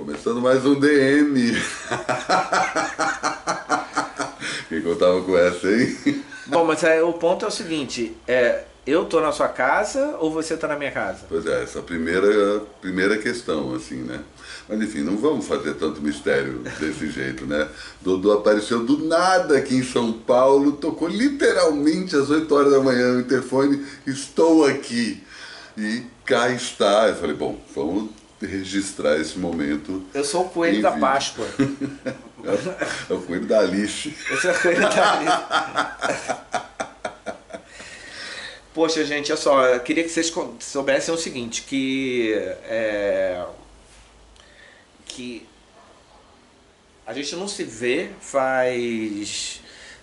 Começando mais um DM. Quem contava com essa, hein? Bom, mas é, o ponto é o seguinte, é, eu tô na sua casa ou você tá na minha casa? Pois é, essa primeira, primeira questão, assim, né? Mas enfim, não vamos fazer tanto mistério desse jeito, né? Dodô apareceu do nada aqui em São Paulo, tocou literalmente às 8 horas da manhã no interfone, estou aqui. E cá está. Eu falei, bom, vamos registrar esse momento. Eu sou o coelho da vídeo. Páscoa. É o coelho da Alice. Eu sou o coelho da Alice. Poxa, gente, olha só, eu queria que vocês soubessem o seguinte, que é, que a gente não se vê faz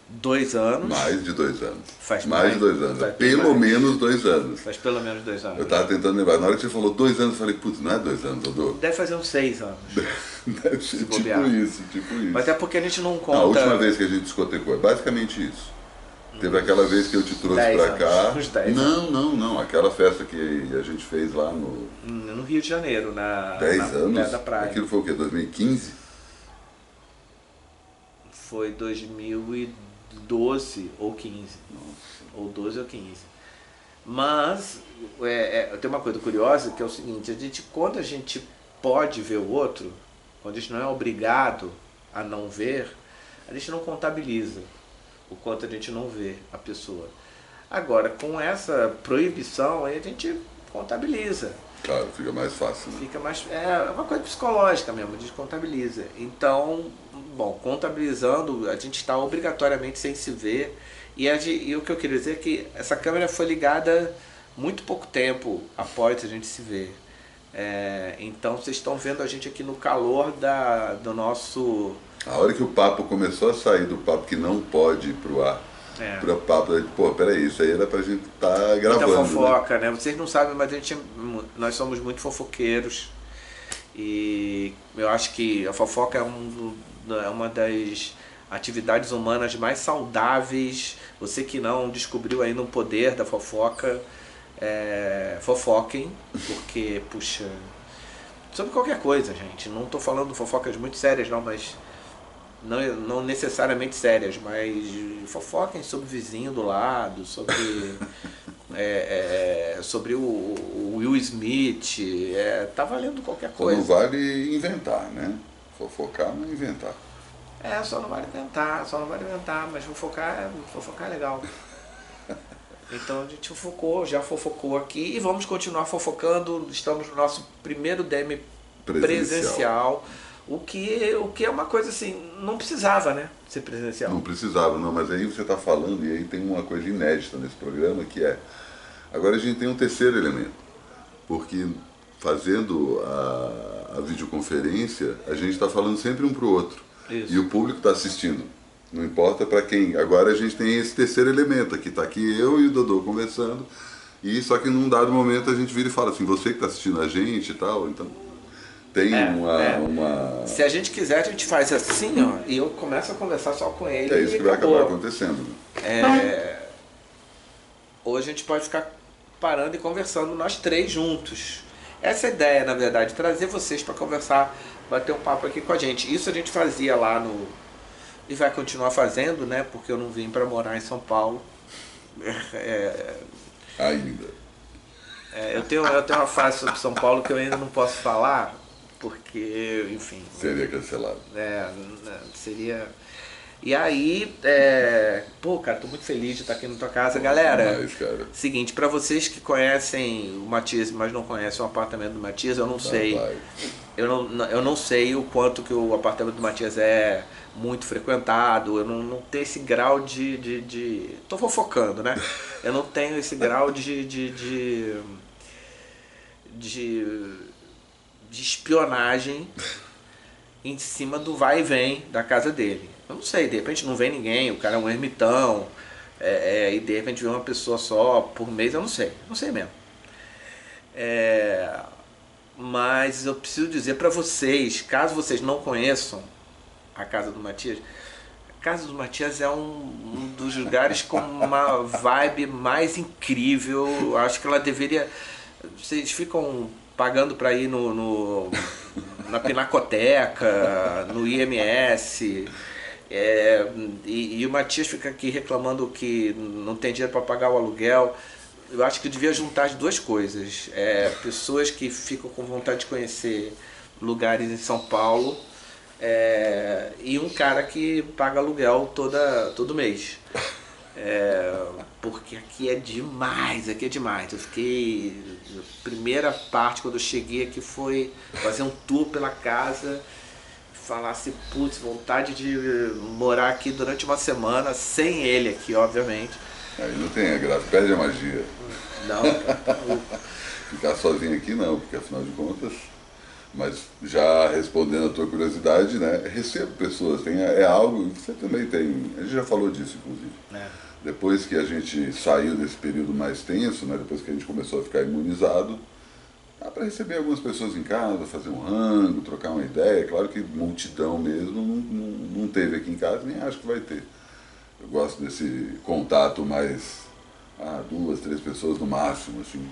dois anos. Mais de dois anos. Faz mais, mais- de dois anos. faz Pelo mais. menos dois anos. Faz pelo menos dois anos. Eu tava tentando lembrar. Na hora que você falou dois anos, eu falei, putz, não é dois anos, Dodô? Deve fazer uns seis anos. Deve ser tipo bobear. isso, tipo isso. Mas é porque a gente não conta. A última vez que a gente discotecou, é basicamente isso. Teve aquela vez que eu te trouxe anos, cá. uns dez não, não, não. Aquela festa que a gente fez lá no No Rio de Janeiro, na, 10 na anos. Da Praia. Aquilo foi o quê? 2015? Foi 2012 ou 15. Ou 12 ou 15. Mas é, é, tem uma coisa curiosa que é o seguinte, a gente, quando a gente pode ver o outro, quando a gente não é obrigado a não ver, a gente não contabiliza o quanto a gente não vê a pessoa. Agora, com essa proibição, a gente contabiliza. Claro, fica mais fácil, né? Fica mais. É uma coisa psicológica mesmo, a gente contabiliza. Então, bom, contabilizando, a gente está obrigatoriamente sem se ver. E, de- e o que eu queria dizer é que essa câmera foi ligada muito pouco tempo após a gente se ver. É, então vocês estão vendo a gente aqui no calor da, do nosso. A hora que o papo começou a sair do papo que não pode ir pro ar, É. eu disse, pô, peraí, isso aí era pra gente estar tá gravando. Muita né? fofoca, né? Vocês não sabem, mas a gente, nós somos muito fofoqueiros. E eu acho que a fofoca é, um, é uma das atividades humanas mais saudáveis. Você que não descobriu ainda o poder da fofoca, é, fofoquem, porque, puxa, sobre qualquer coisa, gente. Não estou falando fofocas muito sérias, não, mas não, não necessariamente sérias, mas fofoquem sobre o vizinho do lado, sobre, é, é, sobre o, o Will Smith, é, tá valendo qualquer Só não coisa. vale inventar, né? Fofocar não é inventar. É, só não vale inventar, só não vale inventar, mas fofocar, fofocar é legal. Então a gente fofocou, já fofocou aqui e vamos continuar fofocando. Estamos no nosso primeiro DM presencial. O, que, o que é uma coisa assim, não precisava, né? Ser presencial. Não precisava, não, mas aí você está falando, e aí tem uma coisa inédita nesse programa que é. Agora a gente tem um terceiro elemento. Porque fazendo a, a videoconferência, a gente está falando sempre um para o outro. Isso. E o público está assistindo. Não importa para quem. Agora a gente tem esse terceiro elemento aqui. Está aqui eu e o Dodô conversando. E só que num dado momento a gente vira e fala assim, você que está assistindo a gente e tal, então tem É, uma, é. uma. Se a gente quiser, a gente faz assim, ó, e eu começo a conversar só com ele. É isso e que vai acabou. acabar acontecendo. né? É, Ou a gente pode ficar parando e conversando nós três juntos. Essa é a ideia, na verdade, trazer vocês para conversar, bater um papo aqui com a gente. Isso a gente fazia lá no. E vai continuar fazendo, né? Porque eu não vim para morar em São Paulo. É, Ainda. é, eu, tenho, eu tenho uma fase sobre São Paulo que eu ainda não posso falar, porque, enfim, Seria cancelado. É, seria. E aí, é... pô, cara, tô muito feliz de estar aqui na tua casa. Galera, Demais, cara. seguinte, pra vocês que conhecem o Matias, mas não conhecem o apartamento do Matias, eu não sei. Vai. Eu não, eu não sei o quanto que o apartamento do Matias é muito frequentado, eu não, não tenho esse grau de, de, de. Tô fofocando, né? Eu não tenho esse grau de. de, de, de, de espionagem em cima do vai e vem da casa dele. Eu não sei, de repente não vem ninguém, o cara é um ermitão, é, é, e de repente vem uma pessoa só por mês, eu não sei, não sei mesmo. É, mas eu preciso dizer para vocês, caso vocês não conheçam a casa do Matias, a casa do Matias é um, um dos lugares com uma vibe mais incrível. Acho que ela deveria. Vocês ficam pagando para ir no, no na Pinacoteca, no IMS. É, e, e o Matias fica aqui reclamando que não tem dinheiro para pagar o aluguel. Eu acho que devia juntar as duas coisas. É, pessoas que ficam com vontade de conhecer lugares em São Paulo é, e um cara que paga aluguel toda, todo mês. É, porque aqui é demais, aqui é demais. Eu fiquei. A primeira parte, quando eu cheguei aqui, foi fazer um tour pela casa, falar assim, putz, vontade de morar aqui durante uma semana, sem ele aqui, obviamente. Aí não tem a graça, perde a magia. Não. Ficar sozinho aqui não, porque afinal de contas. Mas já respondendo a tua curiosidade, né? Recebo pessoas, tem, é algo, você também tem, a gente já falou disso, inclusive. É. Depois que a gente saiu desse período mais tenso, né? depois que a gente começou a ficar imunizado, dá para receber algumas pessoas em casa, fazer um rango, trocar uma ideia. Claro que multidão mesmo não, não, não teve aqui em casa, nem acho que vai ter. Eu gosto desse contato mais ah, duas, três pessoas no máximo, assim.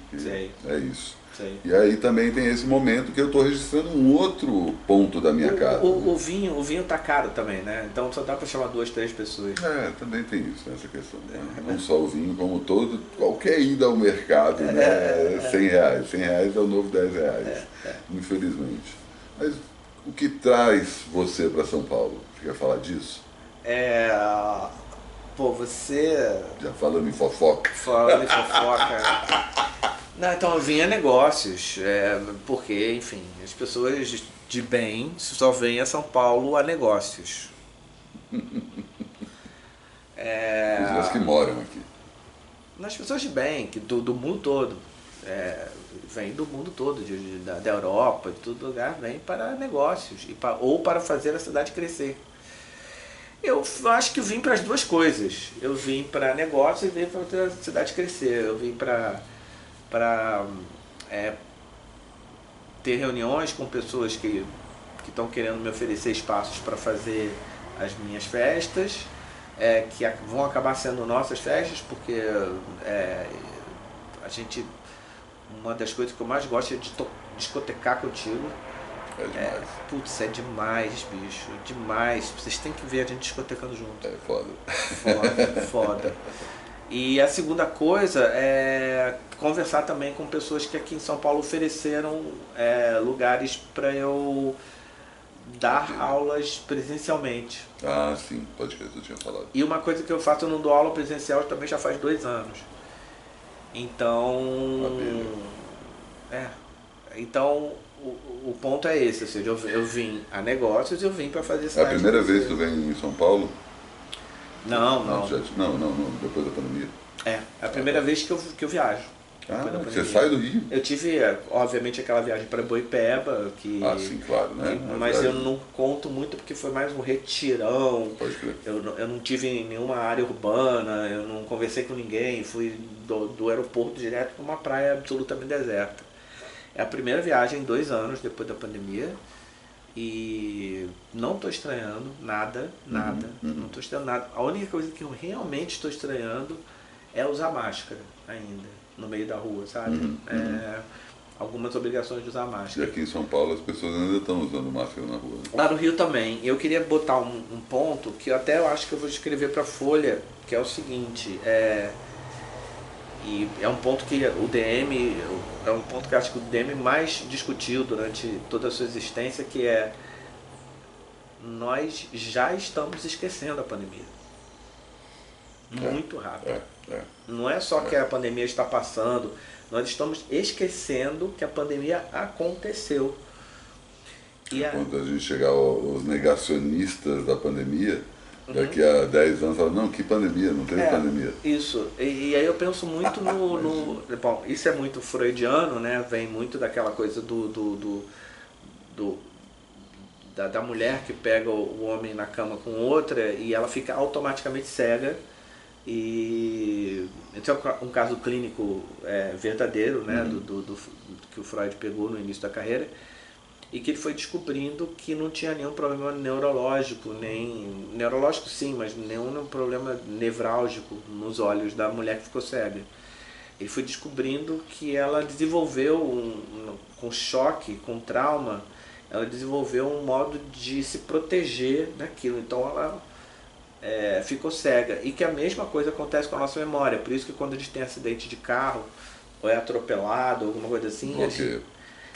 É isso. Sei. E aí também tem esse momento que eu estou registrando um outro ponto da minha O, casa. o, o vinho, o vinho tá caro também, né? Então só dá para chamar duas, três pessoas. É, também tem isso, nessa questão. né? Não só o vinho, como todo, qualquer ida ao mercado, né? É 100 reais. 100 reais é o novo 10 reais, infelizmente. Mas o que traz você para São Paulo? Você quer falar disso? É. Pô, você. Já falando em fofoca. Falando em fofoca. Não, então eu vinha negócios, é, porque, enfim, as pessoas de bem só vêm a São Paulo a negócios. É, As que moram aqui. nas pessoas de bem, que do, do mundo todo. É, vem do mundo todo, de, de- da, da Europa, de todo lugar, vem para negócios e pa- ou para fazer a cidade crescer. Eu acho que vim para as duas coisas. Eu vim para negócio e vim para fazer a cidade crescer. Eu vim para para é, ter reuniões com pessoas que que estão querendo me oferecer espaços para fazer as minhas festas, é, que vão acabar sendo nossas festas, porque é, a gente uma das coisas que eu mais gosto é de discotecar contigo. É É, demais. putz, é demais, bicho, demais. Vocês têm que ver a gente discotecando junto. É, foda. Foda, foda. E a segunda coisa é conversar também com pessoas que aqui em São Paulo ofereceram é, lugares para eu dar aulas presencialmente. Ah, sim, pode crer, tu tinha falado. E uma coisa que eu faço, eu não dou aula presencial também já faz dois anos. Então. Maravilha. É. Então o, o ponto é esse, ou seja, eu, eu vim a negócios eu vim para fazer É a primeira vez que tu vem em São Paulo? Não, não. já- não, não, não, depois da pandemia. É, é a primeira vez que eu, que eu viajo. Ah, você sai do Rio? Eu tive, é, obviamente, aquela viagem para Boipeba, que, Ah, sim, claro, né? que- mas eu verdade, não conto muito porque foi mais um retirão. Pode crer. Eu, não- eu não tive em nenhuma área urbana, eu não conversei com ninguém, fui do, do aeroporto direto para uma praia absolutamente deserta. É a primeira viagem em dois anos depois da pandemia e não estou estranhando nada, nada, uhum. não estou estranhando nada. A única coisa que eu realmente estou estranhando é usar máscara ainda no meio da rua, sabe? Uhum, É, algumas obrigações de usar E máscara. aqui em São Paulo as pessoas ainda estão usando máscara na rua. né? Lá no Rio também. Eu queria botar um, um ponto que eu até eu acho que eu vou escrever para a Folha, que é o seguinte, é, e é um ponto que o DM, é um ponto que acho que o DM mais discutiu durante toda a sua existência, que é nós já estamos esquecendo a pandemia. Muito rápido. É, é. Não é só que a pandemia está passando, nós estamos esquecendo que a pandemia aconteceu. E a, Quando a gente chegar aos negacionistas da pandemia, daqui Uhum. a 10 anos, fala, não, que pandemia, não teve É, pandemia. Isso. E, e aí eu penso muito no, no- Bom, isso é muito freudiano, né? Vem muito daquela coisa do. do, do, do- da, da mulher que pega o, homem na cama com outra e ela fica automaticamente cega. E esse é um ca- caso clínico é, verdadeiro, né? Do, do, do- do que o Freud pegou no início da carreira e que ele foi descobrindo que não tinha nenhum problema neurológico, nem neurológico sim, mas nenhum problema nevrálgico nos olhos da mulher que ficou cega. Ele foi descobrindo que ela desenvolveu um, um- com choque, com trauma, ela desenvolveu um modo de se proteger daquilo. Então ela é, ficou cega. E que a mesma coisa acontece com a nossa memória. Por isso que quando a gente tem acidente de carro, ou é atropelado, alguma coisa assim, Ok. a gente-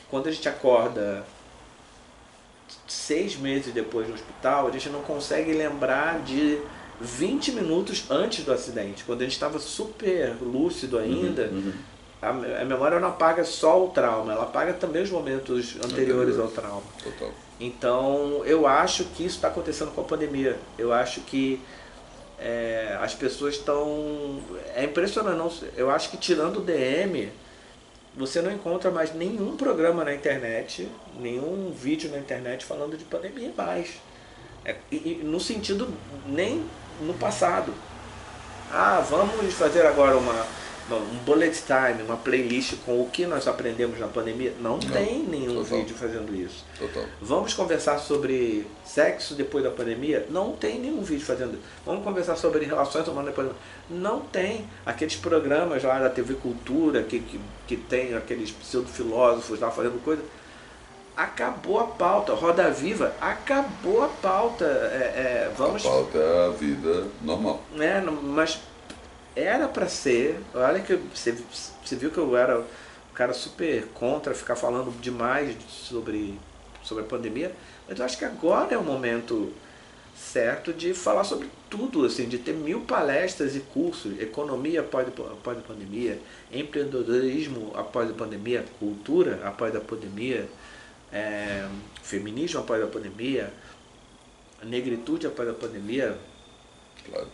quando a gente acorda seis meses depois no hospital, a gente não consegue lembrar de 20 minutos antes do acidente. Quando a gente estava super lúcido ainda, Uhum. a, a memória não apaga só o trauma, ela apaga também os momentos anteriores ao Anteriores. trauma. Total. Então, eu acho que isso está acontecendo com a pandemia. Eu acho que é, as pessoas estão. É impressionante. Não, eu acho que tirando o DM, você não encontra mais nenhum programa na internet, nenhum vídeo na internet falando de pandemia mais. É, e, e no sentido nem no passado. Ah, vamos fazer agora uma, uma- um bullet time, uma playlist com o que nós aprendemos na pandemia. Não, tem nenhum total. vídeo fazendo isso. Total. Vamos conversar sobre sexo depois da pandemia? Não tem nenhum vídeo fazendo isso. Vamos conversar sobre relações humanas depois da pandemia? Não tem. Aqueles programas lá da TV Cultura que, que, que tem aqueles pseudo-filósofos lá fazendo coisa. Acabou a pauta. Roda Viva, acabou a pauta. É, é, vamos A pauta é a vida normal. não- Mas era pra ser. Olha que você, você viu que eu era um cara super contra ficar falando demais sobre, sobre a pandemia, mas eu acho que agora é o momento certo de falar sobre tudo, assim, de ter mil palestras e cursos, economia após, após a pandemia, empreendedorismo após a pandemia, cultura após a pandemia, é, feminismo após a pandemia, negritude após a pandemia, Claro.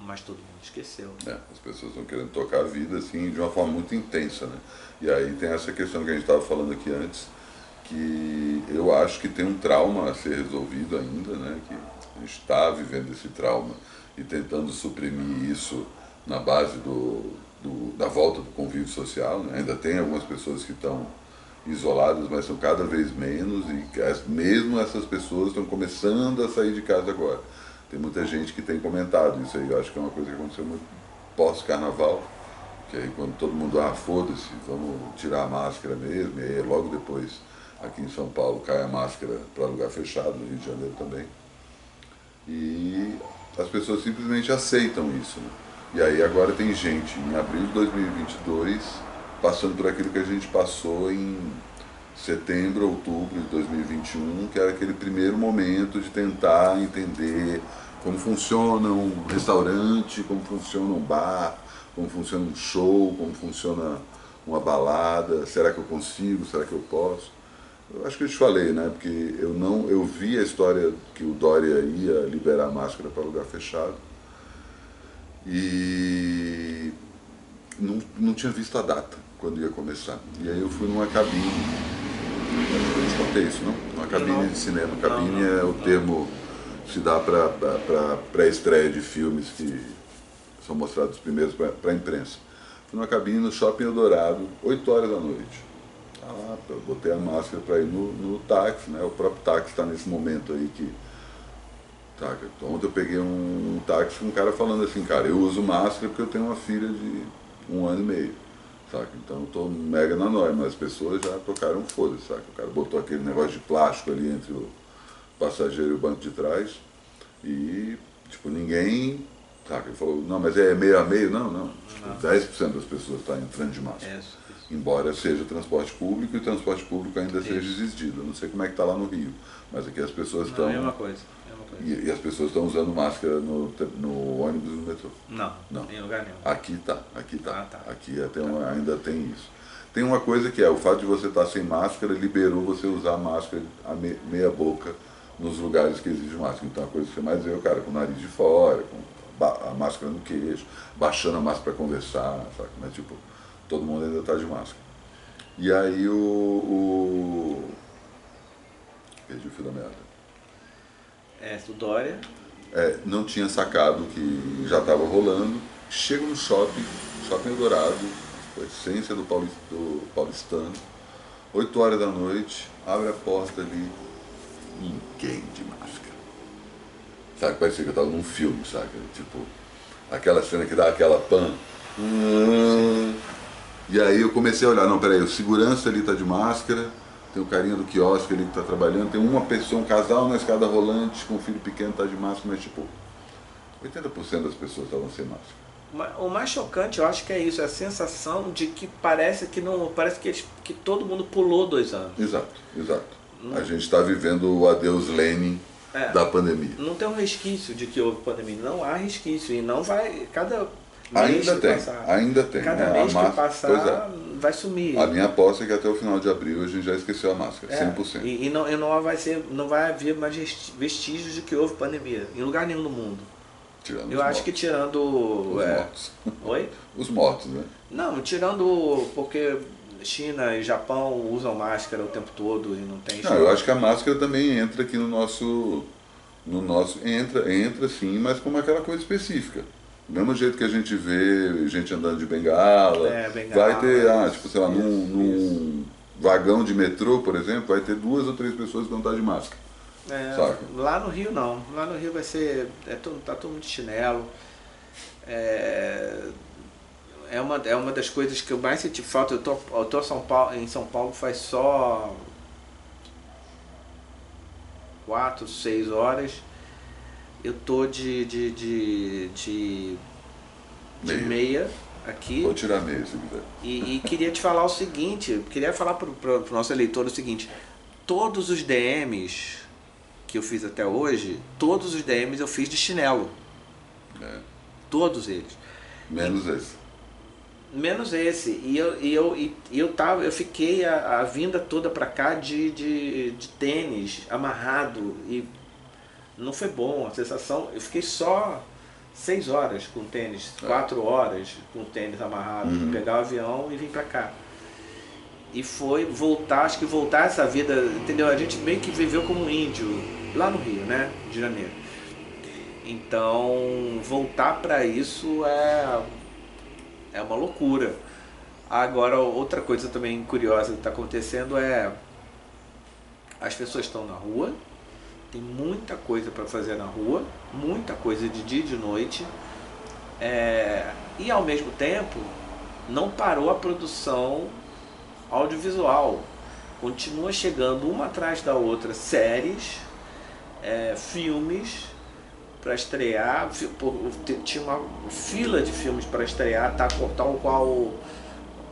mas todo mundo esqueceu. É, as pessoas estão querendo tocar a vida assim de uma forma muito intensa, né? E aí tem essa questão que a gente estava falando aqui antes, que eu acho que tem um trauma a ser resolvido ainda, né? Que a gente está vivendo esse trauma e tentando suprimir isso na base do, do- da volta do convívio social. Né? Ainda tem algumas pessoas que estão isoladas, mas são cada vez menos e as- mesmo essas pessoas estão começando a sair de casa agora. Tem muita gente que tem comentado isso aí. Eu acho que é uma coisa que aconteceu muito pós-carnaval, que aí quando todo mundo, ah, foda-se, vamos tirar a máscara mesmo, e aí logo depois aqui em São Paulo cai a máscara para lugar fechado, no Rio de Janeiro também. E as pessoas simplesmente aceitam isso. Né? E aí agora tem gente em abril de 2022 passando por aquilo que a gente passou em setembro, outubro de 2021, que era aquele primeiro momento de tentar entender como funciona um restaurante, como funciona um bar, como funciona um show, como funciona uma balada, será que eu consigo, será que eu posso? Eu acho que eu te falei, né? Porque eu não, eu vi a história que o Dória ia liberar a máscara para lugar fechado e não, não tinha visto a data quando ia começar. E aí eu fui numa cabine, eu te contei isso, não? Uma cabine Não. de cinema. Não, Cabine não, é o não. termo que se dá para pré-estreia de filmes que são mostrados primeiros para a imprensa. Fui numa cabine no Shopping Eldorado, 8 horas da noite. Lá, eu botei a máscara para ir no, no táxi, né? O próprio táxi está nesse momento aí que. Tá, então, ontem eu peguei um, um táxi com um cara falando assim, cara, eu uso máscara porque eu tenho uma filha de um ano e meio. Saca? Então eu tô mega na nóia, mas as pessoas já tocaram foda-se, saca? O cara botou aquele negócio de plástico ali entre o passageiro e o banco de trás e, tipo, ninguém. Saca? Ele falou, não, mas é meio a meio? Não, não. Tipo, 10% das pessoas estão entrando de máscara. É isso, isso. Embora seja transporte público e o transporte público ainda seja Isso. existido. Eu não sei como é que está lá no Rio, mas aqui as pessoas Não, estão. é a mesma coisa. é a mesma coisa. E, e as pessoas estão usando máscara no, no ônibus e no metrô. Não, Não. em lugar nenhum. Aqui tá, aqui tá. Ah, tá. Aqui até uma- ainda tem isso. Tem uma coisa que é, o fato de você estar sem máscara liberou você usar máscara a me- meia boca nos lugares que exige máscara. Então a coisa que você mais vê é o cara com o nariz de fora, com a máscara no queixo, baixando a máscara para conversar, sabe? Mas tipo, todo mundo ainda está de máscara. E aí o, o. Perdi o fio da meada. É, do Dória. É, não tinha sacado que já estava rolando. Chego no shopping, shopping Dourado, a essência do, pauli- do paulistano, 8 horas da noite, abre a porta ali, ninguém de máscara. Sabe, parecia que eu estava num filme, sabe? Tipo, aquela cena que dá aquela pan. Hum. E aí eu comecei a olhar, não, peraí, o segurança ali tá de máscara, tem o carinha do quiosque ali que está trabalhando, tem uma pessoa, um casal na escada rolante com um filho pequeno, está de máscara, mas tipo, 80% das pessoas estavam sem máscara. O mais chocante, eu acho que é isso, é a sensação de que parece que não, parece que, eles, que todo mundo pulou dois anos. Exato, exato. Hum. A gente está vivendo o adeus Lenin é, da pandemia. Não tem um resquício de que houve pandemia, não há resquício e não vai cada ainda tem, passar, ainda tem. Cada né? mês que passar é. vai sumir. A minha aposta é que até o final de abril a gente já esqueceu a máscara, é, 100%. E, e, não, e não vai ser, não vai haver mais vestígios de que houve pandemia em lugar nenhum do mundo. Tirando Eu acho mortos. que tirando os é, mortos. Oi? Os mortos, né? Não, tirando porque China e Japão usam máscara o tempo todo e não tem. Não, eu acho que a máscara também entra aqui no nosso no nosso entra entra sim, mas como aquela coisa específica. Do mesmo jeito que a gente vê gente andando de bengala, é, bengala vai ter, ah, tipo, sei lá, isso, num, num vagão de metrô, por exemplo, vai ter duas ou três pessoas que vão estar de máscara. É, lá no Rio não. Lá no Rio vai ser. É, tá todo mundo de chinelo. É, é, uma, é uma das coisas que eu mais senti falta. Eu tô, eu tô São Paulo, em São Paulo faz só quatro, seis horas. Eu tô de. de, de, de, de meia. meia aqui. Vou tirar meia se quiser. E, e queria te falar o seguinte, queria falar para o nosso eleitor o seguinte, todos os DMs que eu fiz até hoje, todos os DMs eu fiz de chinelo. É. Todos eles. Menos esse. Menos esse. E eu, e eu, e, eu, tava, eu fiquei a, a vinda toda para cá de, de, de tênis, amarrado. E não foi bom a sensação. Eu fiquei só seis horas com tênis, é. quatro horas com tênis amarrado, uhum. pegar o avião e vir para cá e foi voltar, acho que voltar essa vida, entendeu? A gente meio que viveu como um índio lá no Rio, né? De janeiro. Então, voltar para isso é é uma loucura. Agora, outra coisa também curiosa que está acontecendo é as pessoas estão na rua, tem muita coisa para fazer na rua, muita coisa de dia e de noite, é, e ao mesmo tempo não parou a produção audiovisual. Continua chegando uma atrás da outra séries, é, filmes para estrear. Tinha uma fila de filmes para estrear, tá, tal qual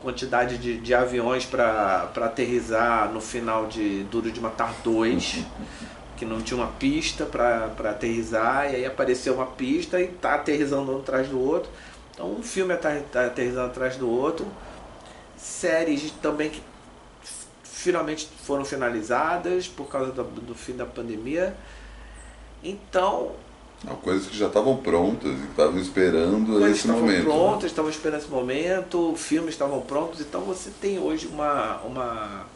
quantidade de, de aviões para aterrizar no final de Duro de Matar 2, que não tinha uma pista para aterrizar, e aí apareceu uma pista e tá aterrizando um atrás do outro. Então um filme está tá aterrizando atrás do outro séries também que finalmente foram finalizadas por causa do, do fim da pandemia. Então. Coisas que já estavam prontas e estavam esperando esse momento. Estavam né? prontas, estavam esperando esse momento, filmes estavam prontos, então você tem hoje uma. uma,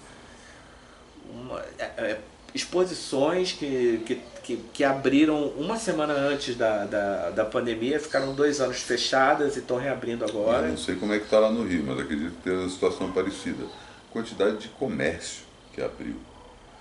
uma é, é, exposições que, que, que, que, abriram uma semana antes da, da, da pandemia, ficaram dois anos fechadas e estão reabrindo agora. Eu não sei como é que está lá no Rio, mas acredito que tem uma situação parecida. Quantidade de comércio que abriu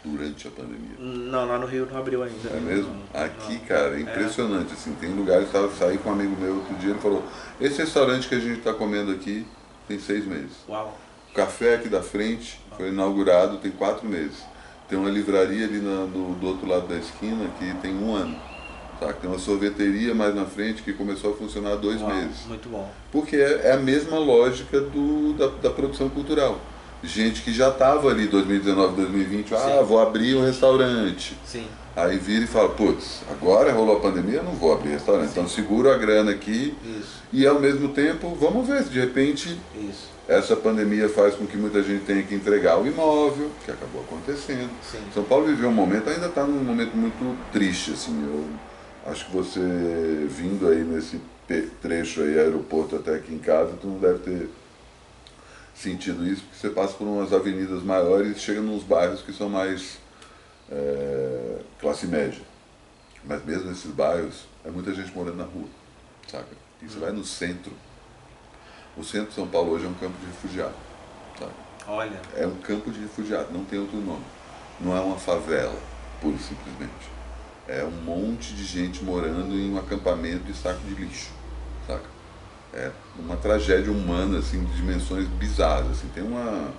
durante a pandemia. Não, lá no Rio não abriu ainda. É mesmo? Não, Aqui, não. cara, é impressionante. É. Assim, tem lugares que eu saí com um amigo meu outro dia, ele falou, esse restaurante que a gente está comendo aqui tem seis meses. Uau. O café aqui da frente foi inaugurado tem quatro meses. Tem uma livraria ali no, no, do outro lado da esquina que tem um ano. Tá? Tem uma sorveteria mais na frente que começou a funcionar há dois Uau, meses. Muito bom. Porque é, é a mesma lógica do, da, da produção cultural gente que já estava ali 2019, 2020, ah, Sim. vou abrir um restaurante. Sim. Aí vira e fala, putz, agora rolou a pandemia, não vou abrir restaurante. Sim. Então seguro a grana aqui Isso. e ao mesmo tempo, vamos ver se de repente Isso. essa pandemia faz com que muita gente tenha que entregar o imóvel, que acabou acontecendo. Sim. São Paulo viveu um momento, ainda está num momento muito triste, assim. Eu acho que você vindo aí nesse trecho aí, aeroporto até aqui em casa, tu não deve ter sentido isso, porque você passa por umas avenidas maiores e chega nos bairros que são mais é, classe média. Mas mesmo nesses bairros, é muita gente morando na rua, saca? E você hum. vai no centro. O centro de São Paulo hoje é um campo de refugiado? Olha. É um campo de refugiado, não tem outro nome. Não é uma favela, pura e simplesmente. É um monte de gente morando em um acampamento de saco de lixo? É uma tragédia humana assim de dimensões bizarras assim tem uma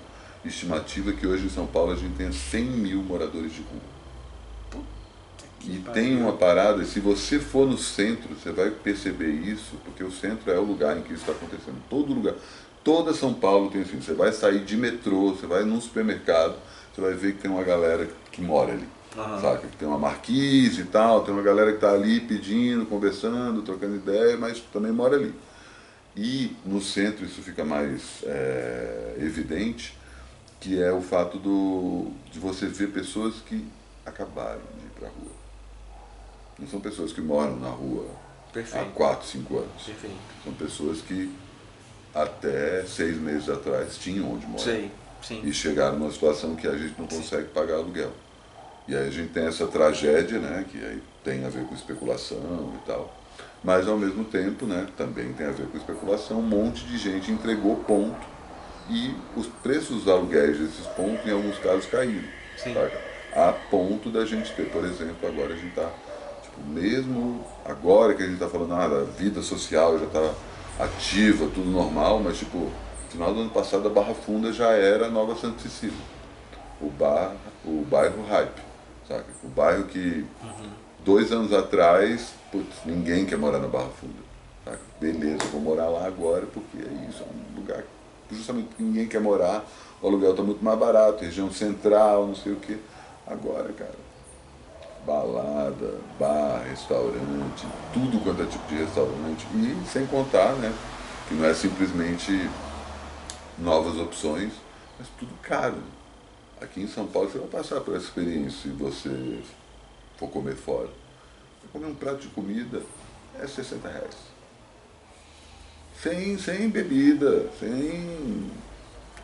estimativa que hoje em São Paulo a gente tenha 100 mil moradores de rua. E tem uma parada, se você for no centro, você vai perceber isso, porque o centro é o lugar em que isso está acontecendo. Todo lugar. Toda São Paulo tem assim, você vai sair de metrô, você vai num supermercado, você vai ver que tem uma galera que mora ali. Uhum. Sabe? Que tem uma marquise e tal, tem uma galera que está ali pedindo, conversando, trocando ideia, mas também mora ali. E no centro isso fica mais é, evidente, que é o fato do, de você ver pessoas que acabaram de ir para a rua. Não são pessoas que moram na rua Perfeito. há 4, 5 anos. Perfeito. São pessoas que até seis meses atrás tinham onde morar. Sei, sim. E chegaram numa situação que a gente não consegue sim. pagar aluguel. E aí a gente tem essa tragédia, né, que aí tem a ver com especulação e tal. Mas ao mesmo tempo, né, também tem a ver com especulação, um monte de gente entregou ponto e os preços dos aluguéis desses pontos, em alguns casos, caíram. A ponto da gente ter, por exemplo, agora a gente está, tipo, mesmo agora que a gente está falando, ah, a vida social já está ativa, tudo normal, mas tipo, no final do ano passado a Barra Funda já era Nova Santa Cecília. O, bar, o bairro Hype, sabe? O bairro que uhum. dois anos atrás, putz, ninguém quer morar na Barra Funda. Sabe? Beleza, vou morar lá agora porque é isso, é um lugar justamente porque ninguém quer morar, o aluguel está muito mais barato, região central, não sei o que. Agora, cara, balada, bar, restaurante, tudo quanto é tipo de restaurante. E sem contar, né, que não é simplesmente novas opções, mas tudo caro. Aqui em São Paulo você vai passar por essa experiência se você for comer fora. Comer um prato de comida é 60 reais. Sem, sem bebida, sem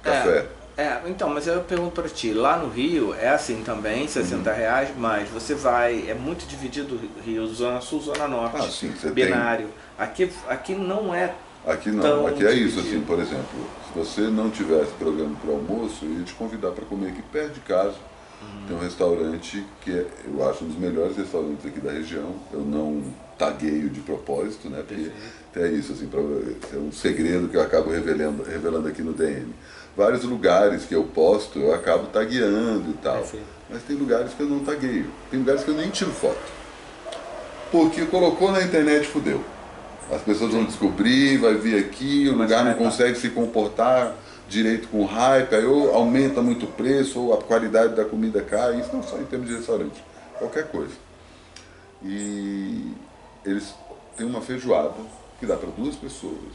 café. É. É, então, mas eu pergunto para ti, lá no Rio é assim também, 60 uhum. reais, mas você vai, é muito dividido Rio, Zona Sul, Zona Norte, ah, sim, binário. Tem... Aqui, aqui não é Aqui não, aqui é isso, assim, por exemplo, se você não tivesse programa para almoço, eu ia te convidar para comer aqui perto de casa. Uhum. Tem um restaurante que é, eu acho um dos melhores restaurantes aqui da região. Eu não tagueio de propósito, né? Porque é isso, assim, pra, é um segredo que eu acabo revelando, revelando aqui no DM vários lugares que eu posto, eu acabo tagueando e tal. Mas tem lugares que eu não tagueio. Tem lugares que eu nem tiro foto. Porque colocou na internet, fudeu. As pessoas vão descobrir, vai vir aqui, o lugar não consegue se comportar direito com hype, aí ou aumenta muito o preço, ou a qualidade da comida cai, isso não só em termos de restaurante, qualquer coisa. E eles têm uma feijoada que dá para duas pessoas,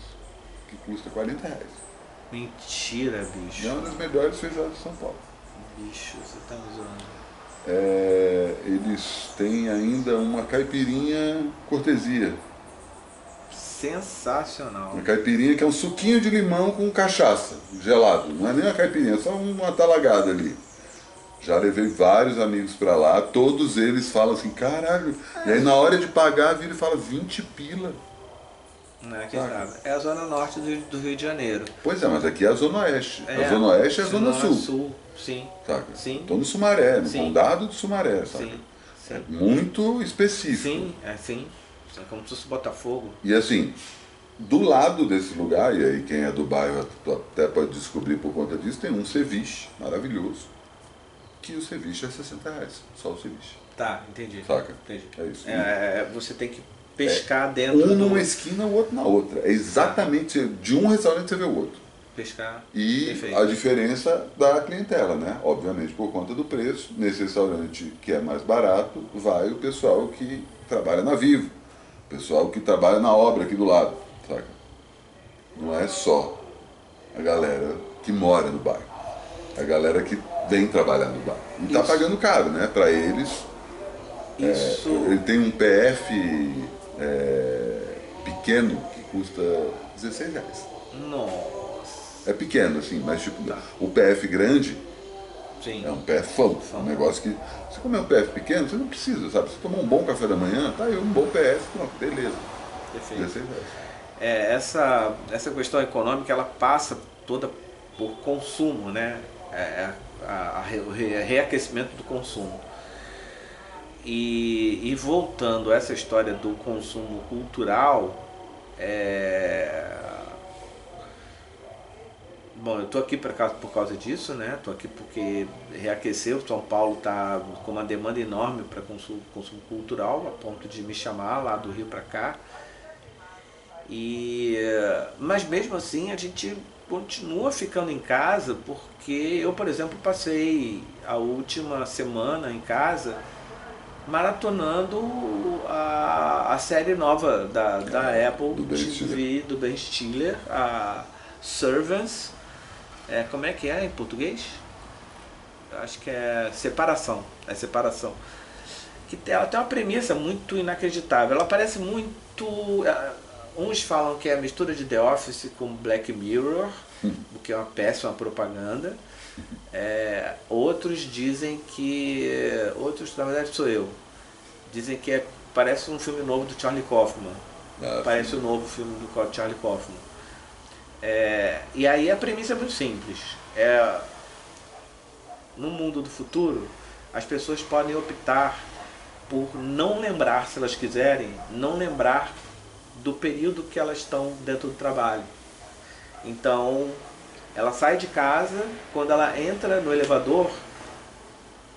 que custa 40 reais. Mentira, bicho. é uma das melhores feijoadas de São Paulo. Bicho, você tá zoando. É, eles têm ainda uma caipirinha cortesia. Sensacional. Uma caipirinha que é um suquinho de limão com cachaça, gelado. Não é nem uma caipirinha, é só uma talagada ali. Já levei vários amigos para lá, todos eles falam assim, caralho. E aí na hora de pagar, vira e fala 20 pila. Não é, é a zona norte do, do, Rio de Janeiro. Pois é, mas aqui é a zona oeste. É, a zona oeste é a zona, zona sul. sul. Sim. Saca? Sim. Estou no Sumaré, no sim. condado do Sumaré, sabe? Sim. sim. É muito específico. Sim, é sim. É como se fosse Botafogo. E assim, do lado desse lugar, e aí quem é do bairro até pode descobrir por conta disso, tem um ceviche maravilhoso. Que o ceviche é 60 reais, só o ceviche. Tá, entendi. Saca? Entendi. É isso. É, é você tem que pescar é, dentro. Um numa esquina, o outro na outra. É exatamente de um restaurante você vê o outro. Pescar. E Perfeito. a diferença da clientela, né? Obviamente por conta do preço. Nesse restaurante que é mais barato, vai o pessoal que trabalha na Vivo, pessoal que trabalha na obra aqui do lado, saca? Não é só a galera que mora no bairro. A galera que vem trabalhar no bairro. E está pagando caro, né? Para eles. É, Isso. É, ele tem um PF é, pequeno que custa 16 reais. Nossa. É pequeno, assim, mas tipo, tá. o PF grande Sim. é um PFão. É um negócio que. Você comer um PF pequeno, você não precisa, sabe? Você tomar um bom café da manhã, tá aí um bom PF, pronto, beleza. Perfeito. 16 reais. É, essa, essa questão econômica ela passa toda por consumo, né? É, é a, a, o reaquecimento do consumo. E, e voltando a essa história do consumo cultural, é, Bom, eu tô aqui por causa, por causa disso, né? Tô aqui porque reaqueceu. São Paulo tá com uma demanda enorme para consumo, consumo cultural, a ponto de me chamar lá do Rio para cá. E, mas mesmo assim a gente continua ficando em casa porque eu, por exemplo, passei a última semana em casa maratonando a, a série nova da, da Apple do TV, do Ben Stiller, a Servants. É, como é que é em português? Acho que é separação. É separação. Que ela tem uma premissa muito inacreditável. Ela parece muito. É, uns falam que é a mistura de The Office com Black Mirror, o que é uma péssima propaganda. É, outros dizem que. Outros, na verdade, sou eu. Dizem que é, parece um filme novo do Charlie Kaufman. Ah, parece o um novo filme do Charlie Kaufman. É, e aí a premissa é muito simples. É, no mundo do futuro, as pessoas podem optar por não lembrar, se elas quiserem, não lembrar do período que elas estão dentro do trabalho. Então, ela sai de casa, quando ela entra no elevador,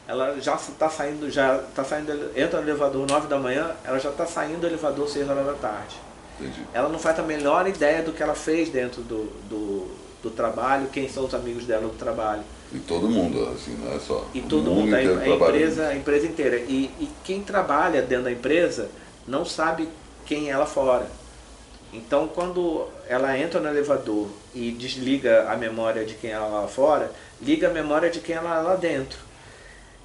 ela já está saindo, já está saindo, entra no elevador 9 da manhã, ela já está saindo do elevador 6 horas da tarde. Entendi. Ela não faz a melhor ideia do que ela fez dentro do, do, do, trabalho, quem são os amigos dela do trabalho. E todo mundo, assim, não é só. E todo mundo, mundo a, a empresa, a empresa inteira. E, e quem trabalha dentro da empresa não sabe quem é ela fora. Então, quando ela entra no elevador e desliga a memória de quem ela lá fora, liga a memória de quem ela lá dentro.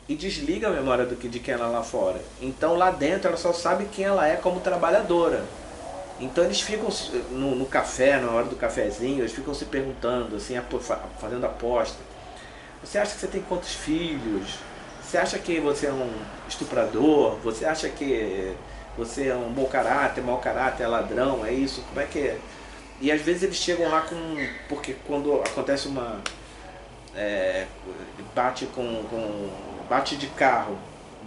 E desliga a memória do que, de quem ela lá fora. Então, lá dentro, ela só sabe quem ela é como trabalhadora. Então eles ficam no, no, café, na hora do cafezinho, eles ficam se perguntando, assim, fazendo aposta. Você acha que você tem quantos filhos? Você acha que você é um estuprador? Você acha que você é um bom caráter, mau caráter, é ladrão, é isso? Como é que é? E às vezes eles chegam lá com. Porque quando acontece uma. É, bate com, com. bate de carro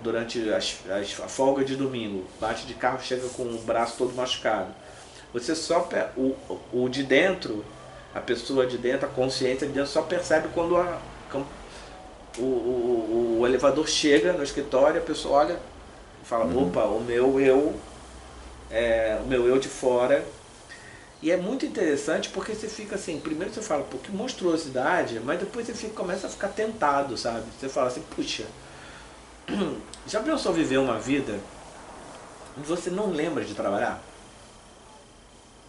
durante as, as, a folga de domingo, bate de carro, chega com o braço todo machucado. Você só o, o de dentro, a pessoa de dentro, a consciência de dentro só percebe quando a, o, o, o elevador chega no escritório, a pessoa olha e fala, uhum. opa, o meu eu, é, o meu eu de fora. E é muito interessante porque você fica assim, primeiro você fala, pô, que monstruosidade, mas depois você fica, começa a ficar tentado, sabe? Você fala assim, puxa, já pensou viver uma vida onde você não lembra de trabalhar?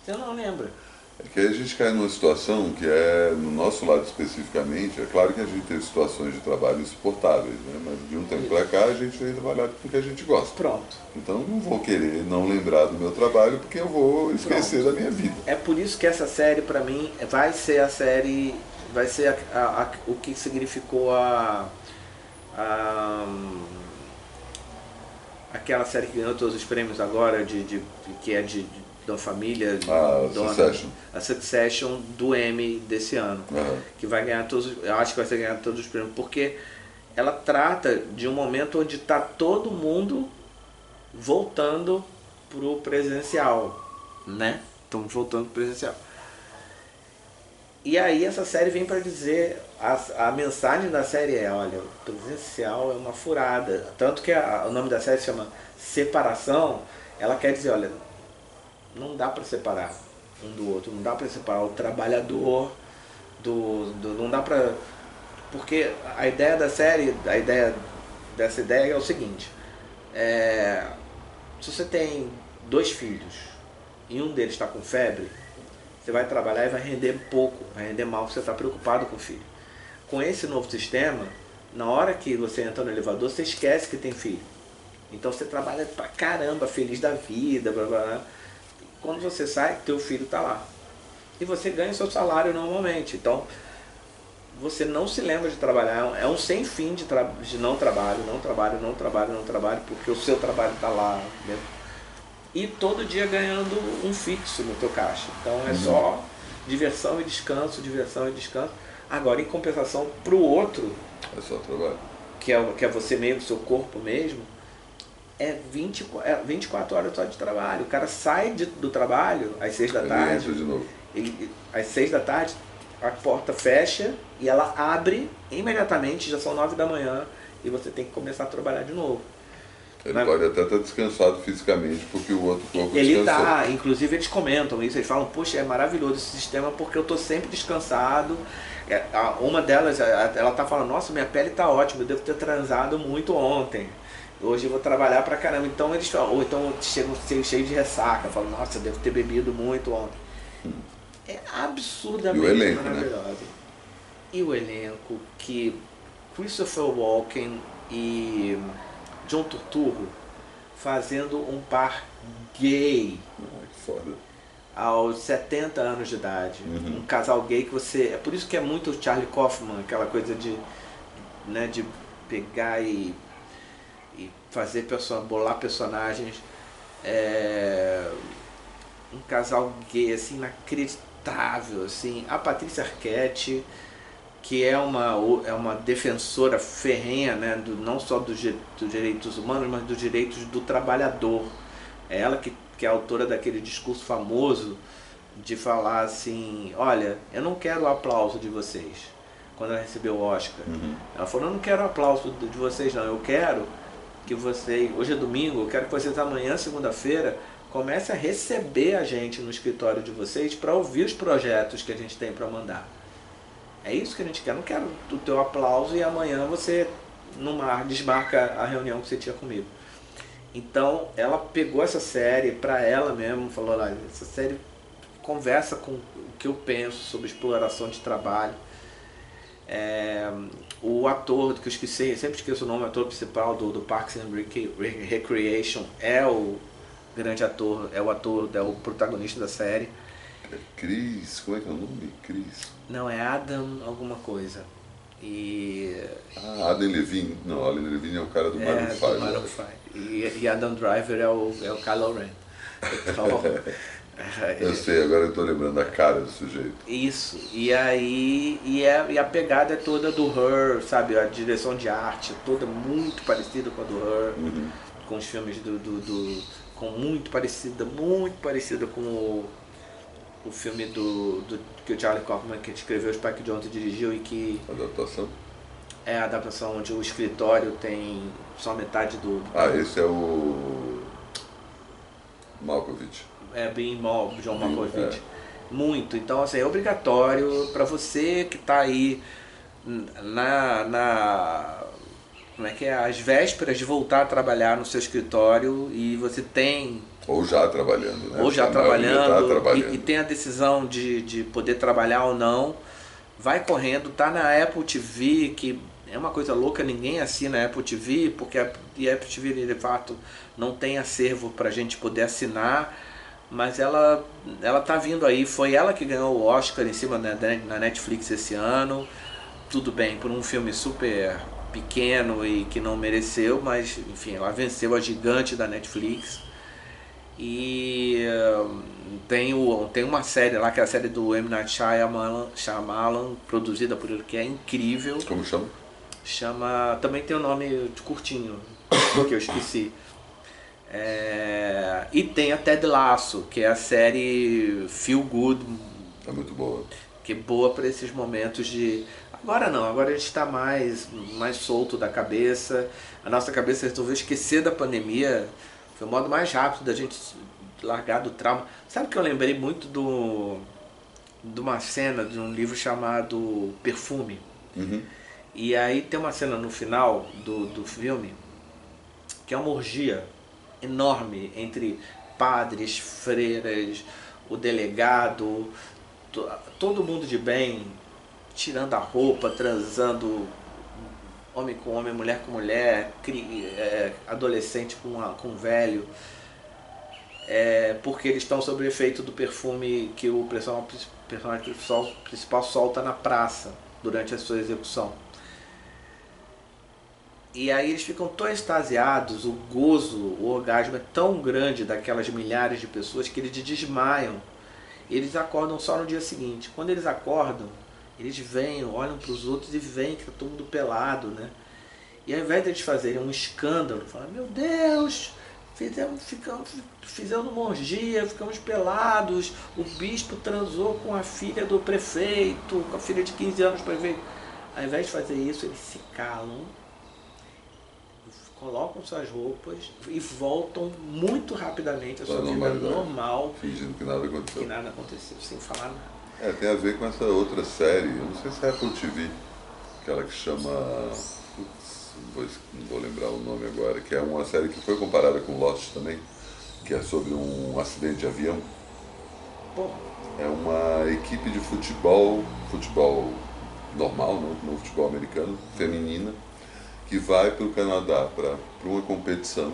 Você não lembra. É que a gente cai numa situação que é, no nosso lado especificamente, é claro que a gente tem situações de trabalho insuportáveis, né? mas de um tempo para cá a gente tem trabalhado com o que a gente gosta. Pronto. Então não vou querer não lembrar do meu trabalho porque eu vou esquecer Pronto. da minha vida. É por isso que essa série para mim vai ser a série, vai ser a, a, a, o que significou a, aquela série que ganhou todos os prêmios agora, de, de que é de, de da família ah, Dona, Succession. a Succession do M desse ano uhum. que vai ganhar todos eu acho que vai ser ganhar todos os prêmios porque ela trata de um momento onde está todo mundo voltando pro presencial né estamos voltando pro presencial e aí essa série vem para dizer a, a mensagem da série é olha o presencial é uma furada tanto que a, o nome da série se chama separação ela quer dizer olha não dá para separar um do outro, não dá para separar o trabalhador do, do não dá para porque a ideia da série, a ideia dessa ideia é o seguinte, é, se você tem dois filhos e um deles está com febre, você vai trabalhar e vai render pouco, vai render mal, você está preocupado com o filho. Com esse novo sistema, na hora que você entra no elevador, você esquece que tem filho. Então você trabalha pra caramba, feliz da vida, blá, blá, blá. Quando você sai, teu filho está lá. E você ganha seu salário normalmente. Então, você não se lembra de trabalhar. É um sem fim de, tra de não trabalho, não trabalho, não trabalho, não trabalho, porque o seu trabalho está lá. Né? E todo dia ganhando um fixo no teu caixa. Então é uhum. só diversão e descanso, diversão e descanso. Agora, em compensação para o outro, é só trabalho. Que é, que é você mesmo, seu corpo mesmo, é, 20, é 24 horas só de trabalho. O cara sai de, do trabalho às 6 da ele tarde. De novo. Ele, às 6 da tarde, a porta fecha e ela abre imediatamente, já são nove da manhã e você tem que começar a trabalhar de novo. Ele Mas- pode até estar descansado fisicamente, porque o outro corpo Ele descansou. tá, inclusive eles comentam isso, eles falam, poxa, é maravilhoso esse sistema porque eu tô sempre descansado. É, Uma delas, ela tá falando, nossa, minha pele tá ótima, eu devo ter transado muito ontem. Hoje eu vou trabalhar pra caramba. Então eles ou então chegam cheio, cheio de ressaca, falam, nossa, eu devo ter bebido muito ontem. É absurdamente E o elenco, né? E o elenco que Christopher Walken e John Turturro fazendo um par gay Ah, que foda. aos 70 anos de idade. Uhum. Um casal gay que você. É por isso que é muito o Charlie Kaufman, aquela coisa de. Né, de pegar e fazer perso bolar personagens. É, um casal gay assim, inacreditável. Assim. A Patrícia Arquette, que é uma, é uma defensora ferrenha, né, do, não só dos dos direitos humanos, mas dos direitos do trabalhador. É ela que, que é autora daquele discurso famoso de falar assim, olha, eu não quero o aplauso de vocês. Quando ela recebeu o Oscar. Uhum. Ela falou, eu não quero o aplauso de vocês não, eu quero que vocês, hoje é domingo, eu quero que vocês amanhã, segunda-feira, comecem a receber a gente no escritório de vocês para ouvir os projetos que a gente tem para mandar. É isso que a gente quer. Eu não quero o teu aplauso e amanhã você numa, desmarca a reunião que você tinha comigo. Então ela pegou essa série para ela mesmo, falou, olha, essa série conversa com o que eu penso sobre exploração de trabalho. É, o ator que eu esqueci, sempre esqueço o nome, o ator principal do, do Parks and Rec- Rec- Recreation é o grande ator, é o ator, é o protagonista da série. É Cris, como é que é o nome? Cris. Não, é Adam alguma coisa. E Ah, Adam Levine. Não, Adam Levine é o cara do Maroon é, 5. do Maroon né? 5. E, e Adam Driver é o, é o Kylo Ren. Então, Eu sei, agora eu tô lembrando a cara do sujeito. Isso, e aí e, é, e a pegada é toda do Her, sabe? A direção de arte é toda muito parecida com a do Her, Uhum. com os filmes do, do, do- com muito parecida, muito parecida com o, o filme do, do que o Charlie Kaufman que escreveu, o Spike Jonze dirigiu e que Adaptação. é a adaptação onde o escritório tem só metade do, do Ah, esse é o. Malkovich. É bem mal, John Malkovich. Muito. Então, assim, é obrigatório para você que está aí na, na. Como é que é? Às vésperas de voltar a trabalhar no seu escritório e você tem. Ou já trabalhando, né? ou já trabalhando, Tá trabalhando. E, e tem a decisão de, de poder trabalhar ou não, vai correndo, tá na Apple TV, que é uma coisa louca, ninguém assina a Apple TV, porque a a Apple TV de fato não tem acervo para a gente poder assinar, mas ela ela tá vindo aí, foi ela que ganhou o Oscar em cima da, na Netflix esse ano, tudo bem, por um filme super pequeno e que não mereceu, mas enfim, ela venceu a gigante da Netflix. E eh, tem, o, tem uma série lá, que é a série do M. Night Shyamalan, Shyamalan produzida por ele, que é incrível. Como chama? Chama. Também tem o nome de curtinho, que eu esqueci. É, e tem a Ted Lasso, que é a série Feel Good, É muito boa. que é boa para esses momentos de. Agora não, agora a gente está mais, mais solto da cabeça. A nossa cabeça resolveu esquecer da pandemia. Foi o modo mais rápido da gente largar do trauma. Sabe que eu lembrei muito do de uma cena de um livro chamado Perfume. Uhum. E aí tem uma cena no final do, do filme que é uma orgia enorme entre padres, freiras, o delegado, to- todo mundo de bem, tirando a roupa, transando homem com homem, mulher com mulher, é, adolescente com, com velho. É, porque eles estão sob o efeito do perfume que o personagem principal solta na praça durante a sua execução. E aí eles ficam tão extasiados, o gozo, o orgasmo é tão grande daquelas milhares de pessoas que eles desmaiam. Eles acordam só no dia seguinte. Quando eles acordam, eles vêm, olham para os outros e veem que tá todo mundo pelado, né? E ao invés de eles fazerem um escândalo, falam, meu Deus, Fizemos, ficamos, fizemos morgia, ficamos pelados, o bispo transou com a filha do prefeito, com a filha de 15 anos do prefeito. Ao invés de fazer isso, eles se calam, colocam suas roupas e voltam muito rapidamente à sua vida normal. Fingindo que nada aconteceu. Que nada aconteceu, sem falar nada. É, tem a ver com essa outra série, eu não sei se é Apple TV, aquela que chama. Putz, não vou, não vou lembrar o nome agora, que é uma série que foi comparada com Lost também, que é sobre um acidente de avião. Pô. É uma equipe de futebol, futebol normal, não, não futebol americano, feminina, que vai para o Canadá para uma competição.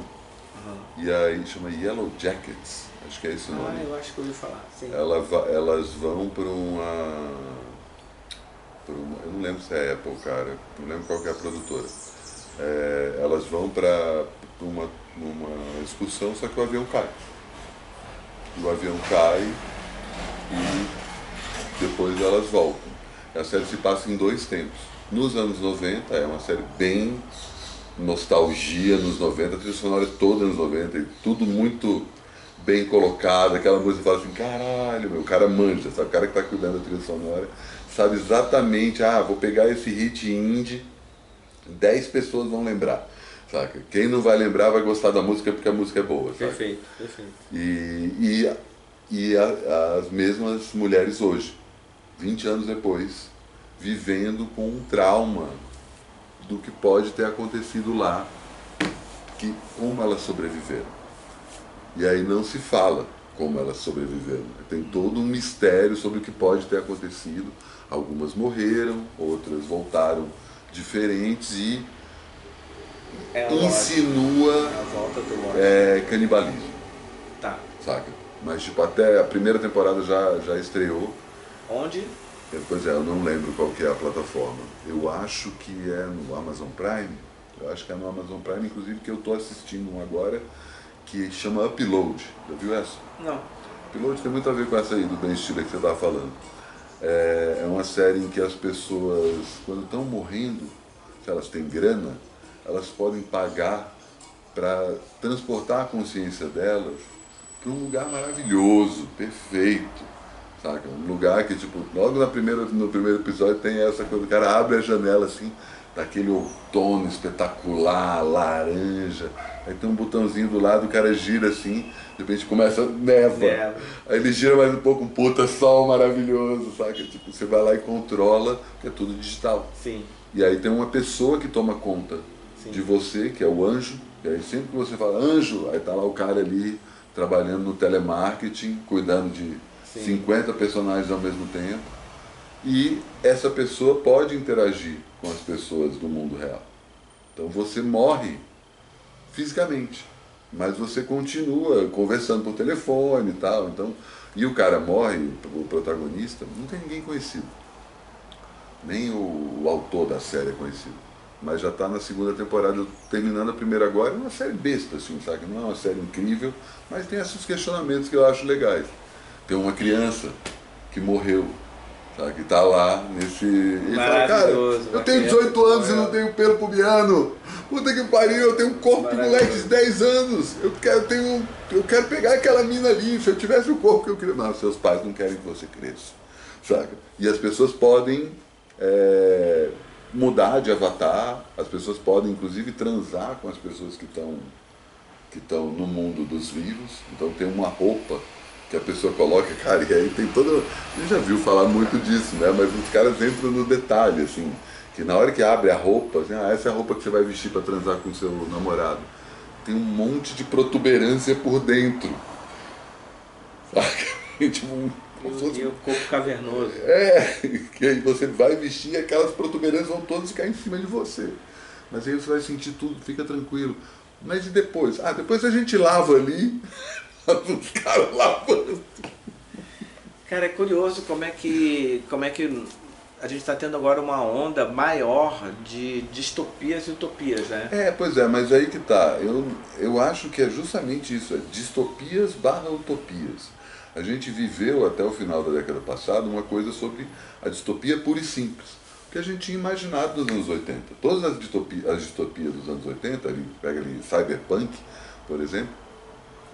Uhum. E aí chama Yellow Jackets, acho que é esse o nome. Ah, eu acho que eu ouvi falar, sim. Ela, elas vão para uma, uma, Eu não lembro se é Apple, cara, não lembro qual é a produtora. É, elas vão para uma, uma excursão, só que o avião cai. O avião cai e depois elas voltam. A série se passa em dois tempos. Nos anos 90, é uma série bem nostalgia nos 90, a trilha sonora toda nos 90, e tudo muito bem colocado, aquela música fala assim, caralho, meu, o cara manja, sabe? O cara que está cuidando da trilha sonora sabe exatamente, ah, vou pegar esse hit indie, 10 pessoas vão lembrar. Saca? Quem não vai lembrar vai gostar da música porque a música é boa. Saca? Perfeito, perfeito. E, e, e a, as mesmas mulheres hoje, 20 anos depois, vivendo com um trauma do que pode ter acontecido lá, que como elas sobreviveram. E aí não se fala como elas sobreviveram. Tem todo um mistério sobre o que pode ter acontecido. Algumas morreram, outras voltaram diferentes e é insinua é, canibalismo. Tá. Saca? Mas tipo, até a primeira temporada já, já estreou. Onde? Pois é, eu não lembro qual que é a plataforma. Eu acho que é no Amazon Prime. Eu acho que é no Amazon Prime, inclusive que eu estou assistindo um agora que chama Upload. Já viu essa? Não. Upload tem muito a ver com essa aí do Ben Stiller que você estava falando. É, é uma série em que as pessoas, quando estão morrendo, se elas têm grana, elas podem pagar para transportar a consciência delas para um lugar maravilhoso, perfeito. Saca? Um lugar que, tipo, logo na primeira, no primeiro episódio tem essa coisa, o cara abre a janela assim, daquele outono espetacular, laranja. Aí tem um botãozinho do lado, o cara gira assim, de repente começa, neva. neva. Aí ele gira mais um pouco, um puta sol maravilhoso, sabe? Tipo, você vai lá e controla, que é tudo digital. Sim. E aí tem uma pessoa que toma conta Sim. de você, que é o anjo. E aí sempre que você fala anjo, aí tá lá o cara ali trabalhando no telemarketing, cuidando de Sim. 50 personagens ao mesmo tempo. E essa pessoa pode interagir com as pessoas do mundo real. Então você morre fisicamente, mas você continua conversando por telefone e tal. Então, e o cara morre, o protagonista, não tem ninguém conhecido. Nem o, o autor da série é conhecido. Mas já está na segunda temporada, terminando a primeira agora, é uma série besta, assim, sabe? Não é uma série incrível, mas tem esses questionamentos que eu acho legais. Tem uma criança que morreu Sabe, que tá lá nesse. Ele fala, cara, eu tenho 18 anos e não tenho pelo pubiano. Puta que pariu, eu tenho um corpo de moleque de 10 anos. Eu quero, tenho, eu quero pegar aquela mina ali. Se eu tivesse o corpo que eu queria. Não, seus pais não querem que você cresça. Saca? E as pessoas podem é, mudar de avatar, as pessoas podem inclusive transar com as pessoas que estão que estão no mundo dos vivos. Então tem uma roupa que a pessoa coloca, cara, e aí tem todo. Você já viu falar muito disso, né? Mas os caras entram no detalhe, assim, que na hora que abre a roupa, assim, ah, essa é a roupa que você vai vestir para transar com o seu namorado. Tem um monte de protuberância por dentro. tipo, um, e, o corpo cavernoso. É, que aí você vai vestir e aquelas protuberâncias vão todas cair em cima de você. Mas aí você vai sentir tudo, fica tranquilo. Mas e depois? Ah, depois a gente lava ali os caras lavando. Cara, é curioso como é que, como é que a gente está tendo agora uma onda maior de distopias e utopias, né? É, pois é, mas aí que tá. Eu, eu acho que é justamente isso, é distopias barra utopias. A gente viveu até o final da década passada uma coisa sobre a distopia pura e simples, que a gente tinha imaginado nos anos 80. Todas as distopias, as distopias dos anos 80, ali, pega ali Cyberpunk, por exemplo,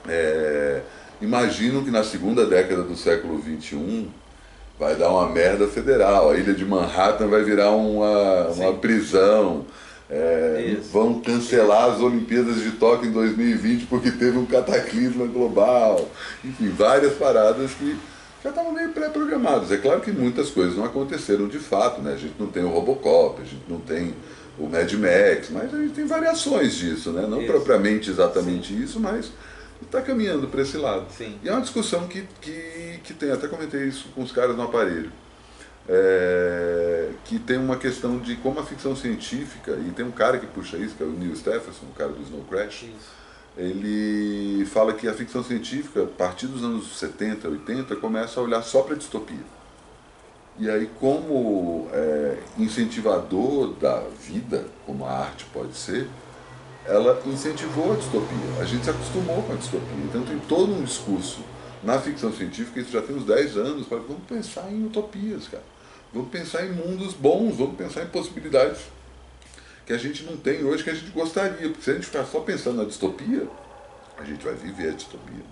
é, imaginam que na segunda década do século XXI vai dar uma merda federal, a ilha de Manhattan vai virar uma, uma prisão. É, vão cancelar as Olimpíadas de Tóquio em 2020 porque teve um cataclisma global. Enfim, várias paradas que já estavam meio pré-programadas. É claro que muitas coisas não aconteceram de fato, né? A gente não tem o Robocop, a gente não tem o Mad Max, mas a gente tem variações disso, né? Não isso. propriamente exatamente Sim. isso, mas está caminhando para esse lado. Sim. E é uma discussão que, que, que tem, até comentei isso com os caras no aparelho, é, que tem uma questão de como a ficção científica, e tem um cara que puxa isso, que é o Neil Stephenson, o cara do Snow Crash, isso. ele fala que a ficção científica, a partir dos anos 70, 80, começa a olhar só para a distopia. E aí, como é, incentivador da vida, como a arte pode ser, ela incentivou a distopia. A gente se acostumou com a distopia. Então tem todo um discurso na ficção científica, isso já tem uns 10 anos, para vamos pensar em utopias, cara. Vamos pensar em mundos bons, vamos pensar em possibilidades que a gente não tem hoje, que a gente gostaria. Porque se a gente ficar só pensando na distopia, a gente vai viver a distopia.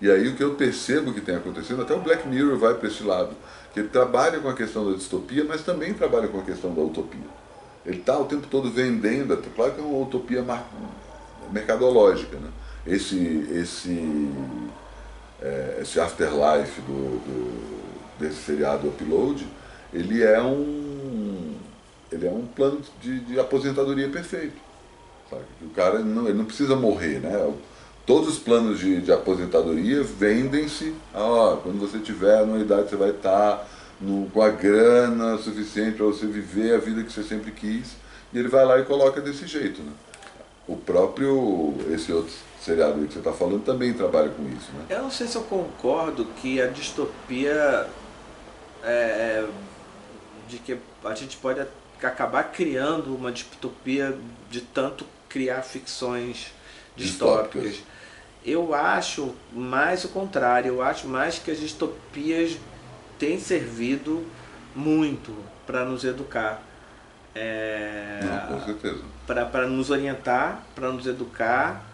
E aí o que eu percebo que tem acontecendo, até o Black Mirror vai para esse lado, que ele trabalha com a questão da distopia, mas também trabalha com a questão da utopia. Ele está o tempo todo vendendo, é claro que é uma utopia mercadológica. Né? Esse, esse, é, esse afterlife do, do, desse seriado Upload, ele é um, ele é um plano de, de aposentadoria perfeito. Sabe? O cara não, ele não precisa morrer. Né? Todos os planos de, de aposentadoria vendem-se. Ah, quando você tiver numa idade, você vai estar no, com a grana suficiente para você viver a vida que você sempre quis, e ele vai lá e coloca desse jeito. Né? O próprio, esse outro seriado que você está falando também trabalha com isso. Né? Eu não sei se eu concordo que a distopia é, é de que a gente pode acabar criando uma distopia de tanto criar ficções distópicas. distópicas. Eu acho mais o contrário, eu acho mais que as distopias tem servido muito para nos educar. É, Não, com certeza. Para nos orientar, para nos educar.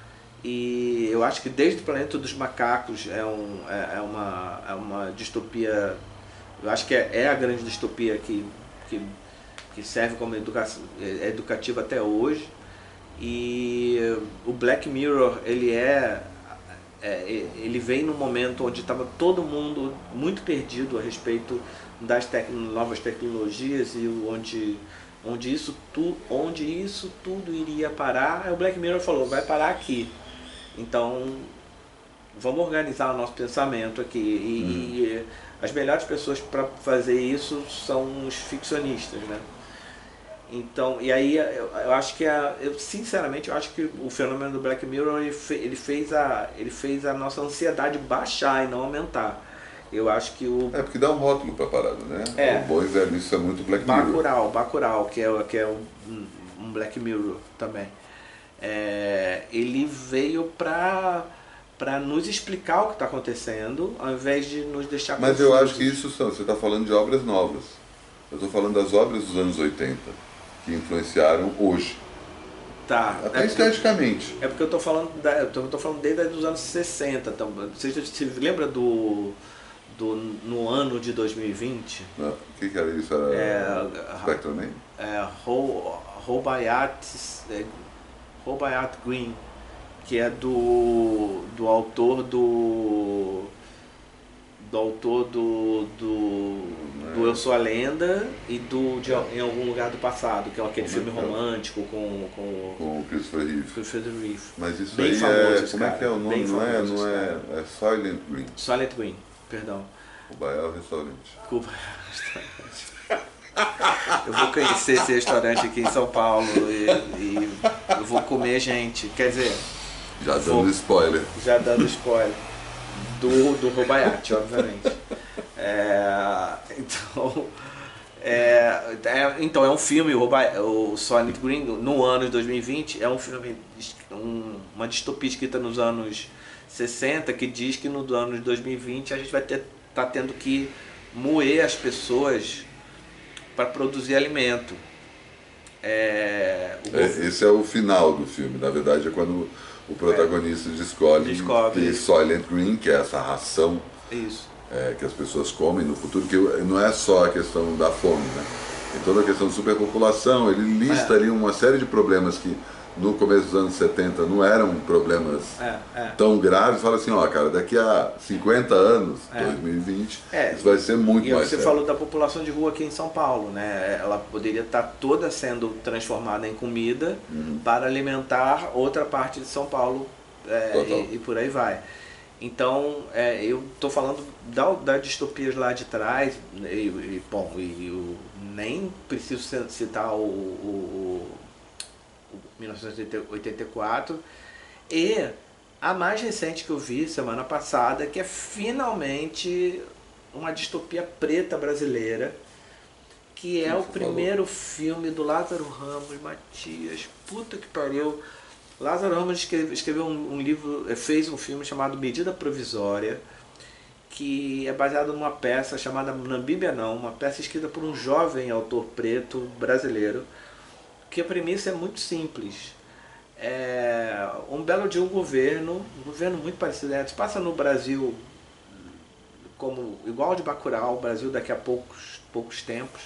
E eu acho que desde o Planeta dos Macacos é, um, é, é, uma, é uma distopia. Eu acho que é, é a grande distopia que, que, que serve como educa, educativa até hoje. E o Black Mirror ele é é, ele vem num momento onde estava todo mundo muito perdido a respeito das novas tecnologias e onde, onde, isso tu, onde isso tudo iria parar. Aí o Black Mirror falou, vai parar aqui. Então, vamos organizar o nosso pensamento aqui. E, hum. e as melhores pessoas para fazer isso são os ficcionistas, né? Então, e aí eu, eu acho que a, eu sinceramente eu acho que o fenômeno do Black Mirror ele, fe, ele, fez a ele fez a nossa ansiedade baixar e não aumentar. Eu acho que o É porque dá um rótulo para parada, né? É. O bom e velho isso é muito Black Mirror. Bacurau, Bacurau, que é que é um, um Black Mirror também. É, ele veio para para nos explicar o que está acontecendo, ao invés de nos deixar Mas confusos. eu acho que isso são, você está falando de obras novas. Eu estou falando das obras dos anos 80 que influenciaram hoje. Tá. Até é esteticamente. é porque eu estou falando, da, eu tô, tô, falando desde os anos 60. Então, você se lembra do, do no ano de 2020? Não, o que, que, era isso? Era é, Spectrum É, Robayat, é, Robayat Green, que é do, do autor do do autor do, do, do, Eu Sou a Lenda e do de, Em Algum Lugar do Passado, que é aquele como filme é, romântico com, com, com o Christopher Reeve. Christopher Reeve. Mas isso Bem aí é. Como cara. é que é o nome? Bem não é, não é, é Silent Green. Silent Green, perdão. O Baial Restaurante. Cuba Restaurante. eu vou conhecer esse restaurante aqui em São Paulo e, e eu vou comer gente. Quer dizer. Já dando vou, spoiler. Já dando spoiler do, do Robayati, obviamente. É, então, é, é, então, é um filme, o, o Sonic Green, no ano de 2020, é um filme, um, uma distopia escrita nos anos 60, que diz que no ano de 2020 a gente vai ter, tá tendo que moer as pessoas para produzir alimento. É, é, esse é o final do filme, na verdade é quando o protagonista é. descobre, descobre Soylent Green, que é essa ração. É, que as pessoas comem no futuro, que não é só a questão da fome, né? Tem toda a questão da superpopulação, ele lista é. ali uma série de problemas que no começo dos anos 70 não eram problemas é, é. tão graves, fala assim, ó, cara, daqui a 50 anos, é. 2020, é. isso vai ser muito e mais você sério. falou da população de rua aqui em São Paulo, né? Ela poderia estar toda sendo transformada em comida uhum. para alimentar outra parte de São Paulo é, e, e, por aí vai. Então, é, eu estou falando da, da distopias lá de trás, e, e bom, e, eu nem preciso citar o, o 1984. E a mais recente que eu vi semana passada, que é finalmente uma distopia preta brasileira, que é o primeiro filme do Lázaro Ramos Matias. Puta que pariu. Lázaro Ramos escreveu, um, um, livro, eh, fez um filme chamado Medida Provisória, que é baseado numa peça chamada Namíbia Não, uma peça escrita por um jovem autor preto brasileiro, que a premissa é muito simples. É um belo dia um governo, um governo muito parecido, é, passa no Brasil como igual de Bacurau, o Brasil daqui a poucos, poucos tempos.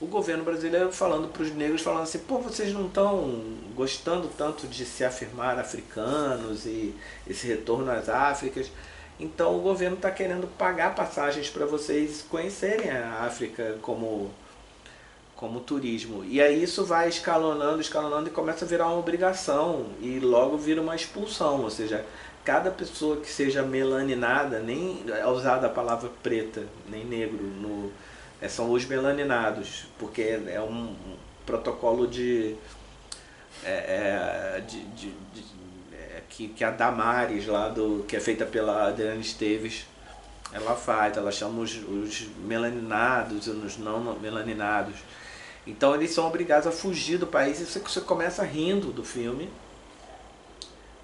O governo brasileiro falando para os negros, falando assim, pô, vocês não estão gostando tanto de se afirmar africanos e esse retorno às Áfricas. Então o governo está querendo pagar passagens para vocês conhecerem a África como como turismo. E aí isso vai escalonando, escalonando e começa a virar uma obrigação e logo vira uma expulsão, ou seja, cada pessoa que seja melaninada, nem é usada a palavra preta, nem negro, no, é, são os melaninados, porque é um, protocolo de, é, é, de, de, de é, que, que a Damares lá do que é feita pela Adriana Esteves ela faz, ela chama os, os melaninados e os não melaninados. Então eles são obrigados a fugir do país e você, começa rindo do filme.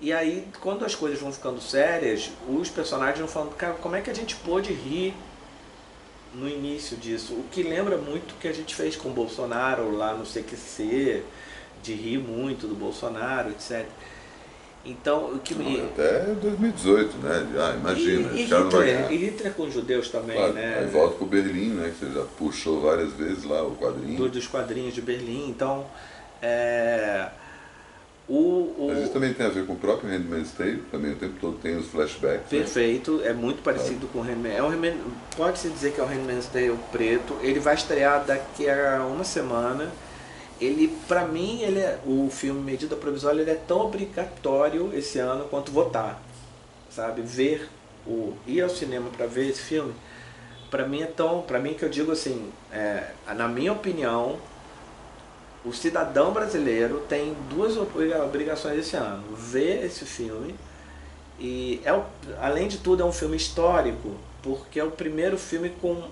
E aí, quando as coisas vão ficando sérias, os personagens vão falando, cara, como é que a gente pôde rir no início disso? O que lembra muito o que a gente fez com o Bolsonaro lá no CQC, de rir muito do Bolsonaro, etc. Então, o que me... Até 2018, né? Ah, imagina. E, e, Hitler, e Hitler com os judeus também, claro, né? Aí volta o Berlim, né? Que você já puxou várias vezes lá o quadrinho. Do, dos quadrinhos de Berlim. Então, é... O, o... Mas isso também tem a ver com o próprio Handmaid's Tale, também o tempo todo tem os flashbacks. Né? Perfeito, né? é muito parecido com o Handmaid's é um Pode-se dizer que é o Handmaid's Tale preto. Ele vai estrear daqui a uma semana ele para mim ele é, o filme medida provisória ele é tão obrigatório esse ano quanto votar sabe? Ver o ir ao cinema para ver esse filme para mim é tão para mim que eu digo assim é, na minha opinião o cidadão brasileiro tem duas obrigações esse ano ver esse filme e é além de tudo é um filme histórico porque é o primeiro filme com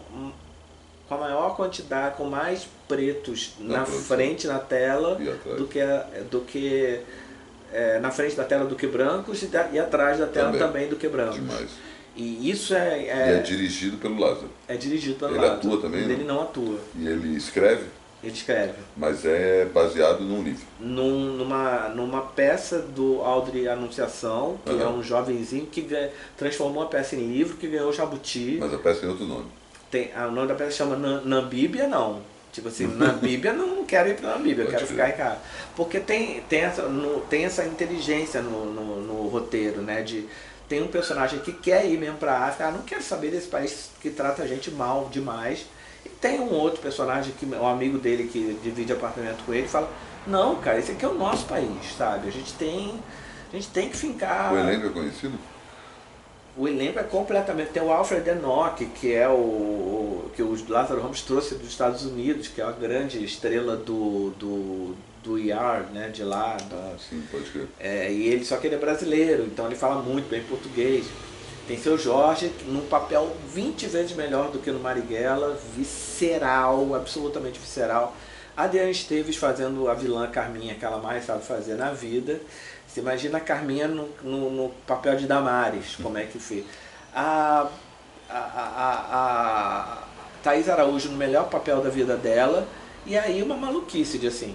com a maior quantidade, com mais pretos na, na frente na tela do que, do que é, na frente da tela do que brancos e, da, e atrás da tela também, também do que brancos. Demais. E isso é, é, E é dirigido pelo Lázaro. É dirigido pelo ele Lázaro. Ele atua também? Ele não? não atua. E ele escreve? Ele escreve. Mas é baseado num livro. Num, numa, numa peça do Audrey Anunciação, que uhum. é um jovenzinho que ganha, transformou a peça em livro, que ganhou o Jabuti. Mas a peça tem outro nome. Tem, o nome da peça chama Nambíbia, não. Tipo assim, Namíbia não quero ir para Namíbia, eu quero ficar em casa. Porque tem, tem, essa, no, tem essa inteligência no, no, no, roteiro, né? De, tem um personagem que quer ir mesmo para a África, ah, não quero saber desse país que trata a gente mal demais. E tem um outro personagem, que um amigo dele que divide apartamento com ele, fala, não, cara, esse aqui é o nosso país, sabe? A gente tem, a gente tem que fincar... O elenco é conhecido? O elenco é completamente. Tem o Alfred Enoch, que é o, que o Lázaro Ramos trouxe dos Estados Unidos, que é a grande estrela do, do, do IAR, né, de lá. Ah, sim, pode crer. É, e ele, só que ele é brasileiro, então ele fala muito bem português. Tem seu Jorge, num papel 20 vezes melhor do que no Marighella, visceral, absolutamente visceral. Adriana Esteves fazendo a vilã Carminha, que ela mais sabe fazer na vida. Você imagina a Carminha no, no, no papel de Damares, como é que foi. A, a, a, a Thaís Araújo no melhor papel da vida dela E aí uma maluquice de assim,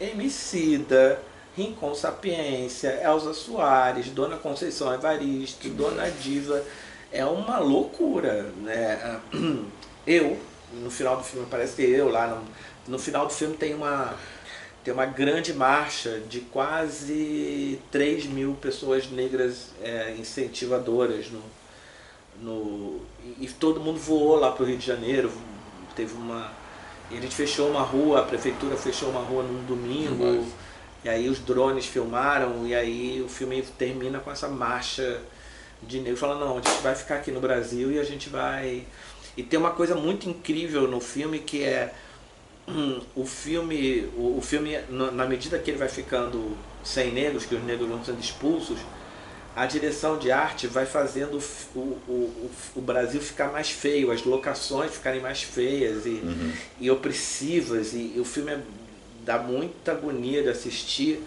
Emicida, Rincon Sapiência, Elza Soares, Dona Conceição Evaristo, Dona Diva. É uma loucura, né? Eu, no final do filme parece que eu lá, no, no final do filme tem uma tem uma grande marcha de quase 3 mil pessoas negras é, incentivadoras no, no, e, todo mundo voou lá para o Rio de Janeiro. Teve uma. E a gente fechou uma rua, a prefeitura fechou uma rua num domingo. Demais. E aí os drones filmaram, e aí o filme termina com essa marcha de negros falando, não, a gente vai ficar aqui no Brasil e a gente vai. E tem uma coisa muito incrível no filme que é o filme, o, o filme, na medida que ele vai ficando sem negros, que os negros vão sendo expulsos, a direção de arte vai fazendo o, o, o, Brasil ficar mais feio, as locações ficarem mais feias e, uhum. e opressivas, e, e, o filme é, dá muita agonia de assistir,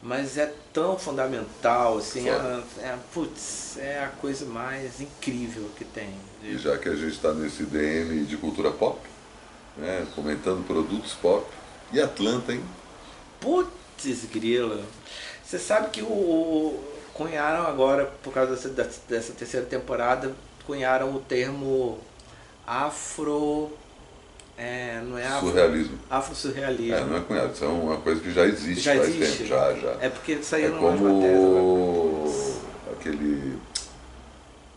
mas é tão fundamental, assim, é, é, putz, é a coisa mais incrível que tem. E já que a gente está nesse DM de cultura pop, né, comentando produtos pop, e Atlanta, hein? Putz, grila. Você sabe que o, cunharam agora, por causa dessa, dessa terceira temporada, cunharam o termo afro. É, não é afro, surrealismo. Afro-surrealismo. É, não é cunhado, isso é uma coisa que já existe já faz existe. tempo, já, já. É porque saíram é como aquele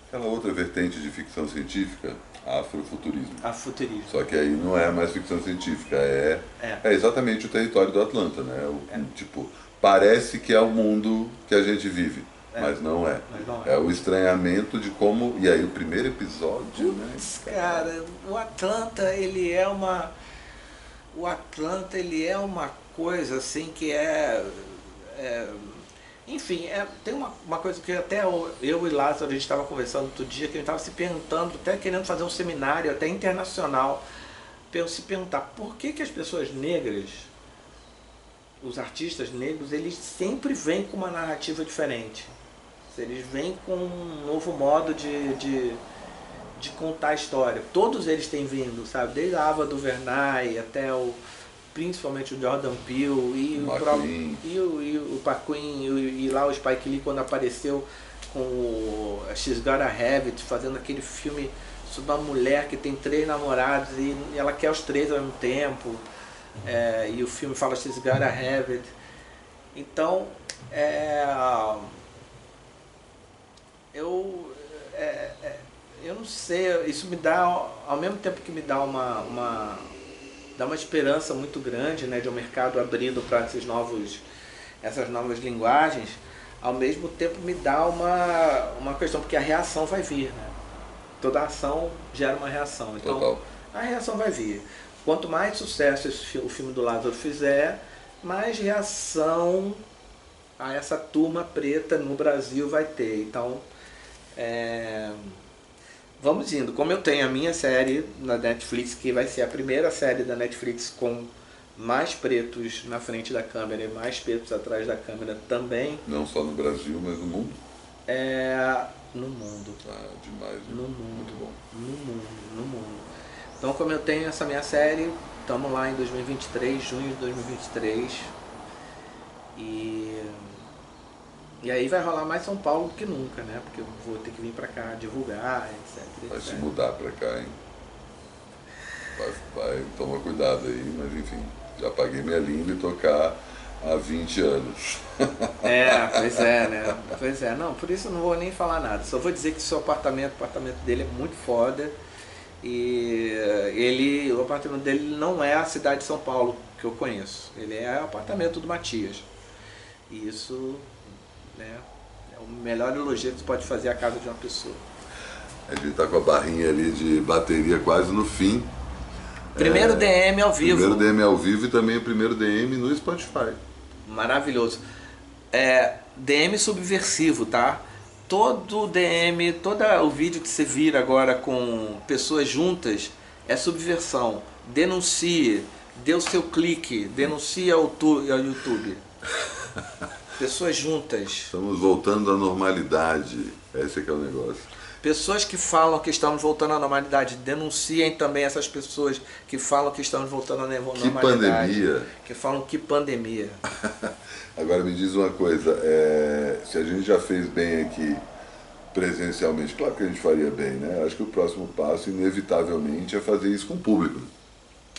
aquela outra vertente de ficção científica, afrofuturismo. Afrofuturismo. Só que aí não é mais ficção científica, é, é. é exatamente o território do Atlanta, né? O, é. Tipo, parece que é o mundo que a gente vive. É, mas, não é. mas não é. É o estranhamento de como. E aí o primeiro episódio, né? Né? Cara, o Atlanta, ele é uma. O Atlanta, ele é uma coisa assim que é. é enfim, é, tem uma, uma coisa que até eu, eu e Lázaro a gente estava conversando outro dia, que a gente estava se perguntando, até querendo fazer um seminário, até internacional, para se perguntar por que, que as pessoas negras os artistas negros, eles sempre vêm com uma narrativa diferente. Eles vêm com um novo modo de, de, de contar a história. Todos eles têm vindo, sabe? Desde a Ava DuVernay até o principalmente o Jordan Peele e o, próprio, e o, e o Paquin e, e, lá o Spike Lee quando apareceu com o She's Gotta Have It, fazendo aquele filme sobre uma mulher que tem três namorados e ela quer os três ao mesmo tempo. É, e o filme fala She's Gotta Have It. Então, é, eu, é, é, eu não sei, isso me dá, ao mesmo tempo que me dá uma, uma, dá uma esperança muito grande né, de um mercado abrindo para esses novos, essas novas linguagens, ao mesmo tempo me dá uma, uma questão, porque a reação vai vir. Né? Toda ação gera uma reação. Então, Total. a reação vai vir. Quanto mais sucesso esse, o filme do Lázaro fizer, mais reação a essa turma preta no Brasil vai ter. Então, é, vamos indo. Como eu tenho a minha série na Netflix, que vai ser a primeira série da Netflix com mais pretos na frente da câmera e mais pretos atrás da câmera também. Não só no Brasil, mas no mundo? É, no mundo. Ah, demais. Né? No mundo. Muito bom. No mundo, no mundo. Então, como eu tenho essa minha série, estamos lá em 2023, junho de 2023. E, e aí vai rolar mais São Paulo do que nunca, né? Porque eu vou ter que vir pra cá divulgar, etc. Vai etc. se mudar pra cá, hein? Vai, vai, toma cuidado aí, mas enfim, já paguei minha língua e tocar há 20 anos. É, pois é, né? Pois é, não, por isso eu não vou nem falar nada. Só vou dizer que o seu apartamento, o apartamento dele é muito foda. E ele, o apartamento dele não é a cidade de São Paulo que eu conheço. Ele é o apartamento do Matias. E isso né, é o melhor elogio que você pode fazer à casa de uma pessoa. A gente está com a barrinha ali de bateria quase no fim. Primeiro é, DM ao vivo. Primeiro DM ao vivo e também o primeiro DM no Spotify. Maravilhoso. É, DM subversivo, tá? todo DM, todo o vídeo que você vira agora com pessoas juntas é subversão. Denuncie, dê o seu clique, denuncie ao, ao YouTube. Pessoas juntas. Estamos voltando à normalidade. Esse é que é o negócio. Pessoas que falam que estamos voltando à normalidade, denunciem também essas pessoas que falam que estamos voltando à normalidade. Que pandemia. Que falam que pandemia. Agora me diz uma coisa, é, se a gente já fez bem aqui presencialmente, claro que a gente faria bem, né? Acho que o próximo passo, inevitavelmente, é fazer isso com o público.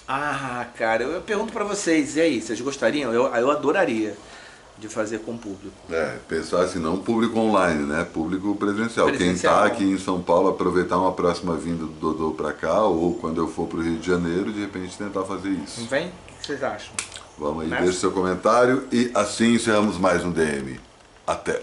Ah, cara, eu, eu pergunto para vocês, e aí, vocês gostariam? Eu, eu adoraria de fazer com o público. É, pensar assim, não público online, né? Público presencial. Quem Presencial. está aqui em São Paulo, aproveitar uma próxima vinda do Dodô para cá, ou quando eu for para o Rio de Janeiro, de repente tentar fazer isso. vem? O que vocês acham? Vamos aí, Né? deixe seu comentário e assim encerramos mais um DM. Até!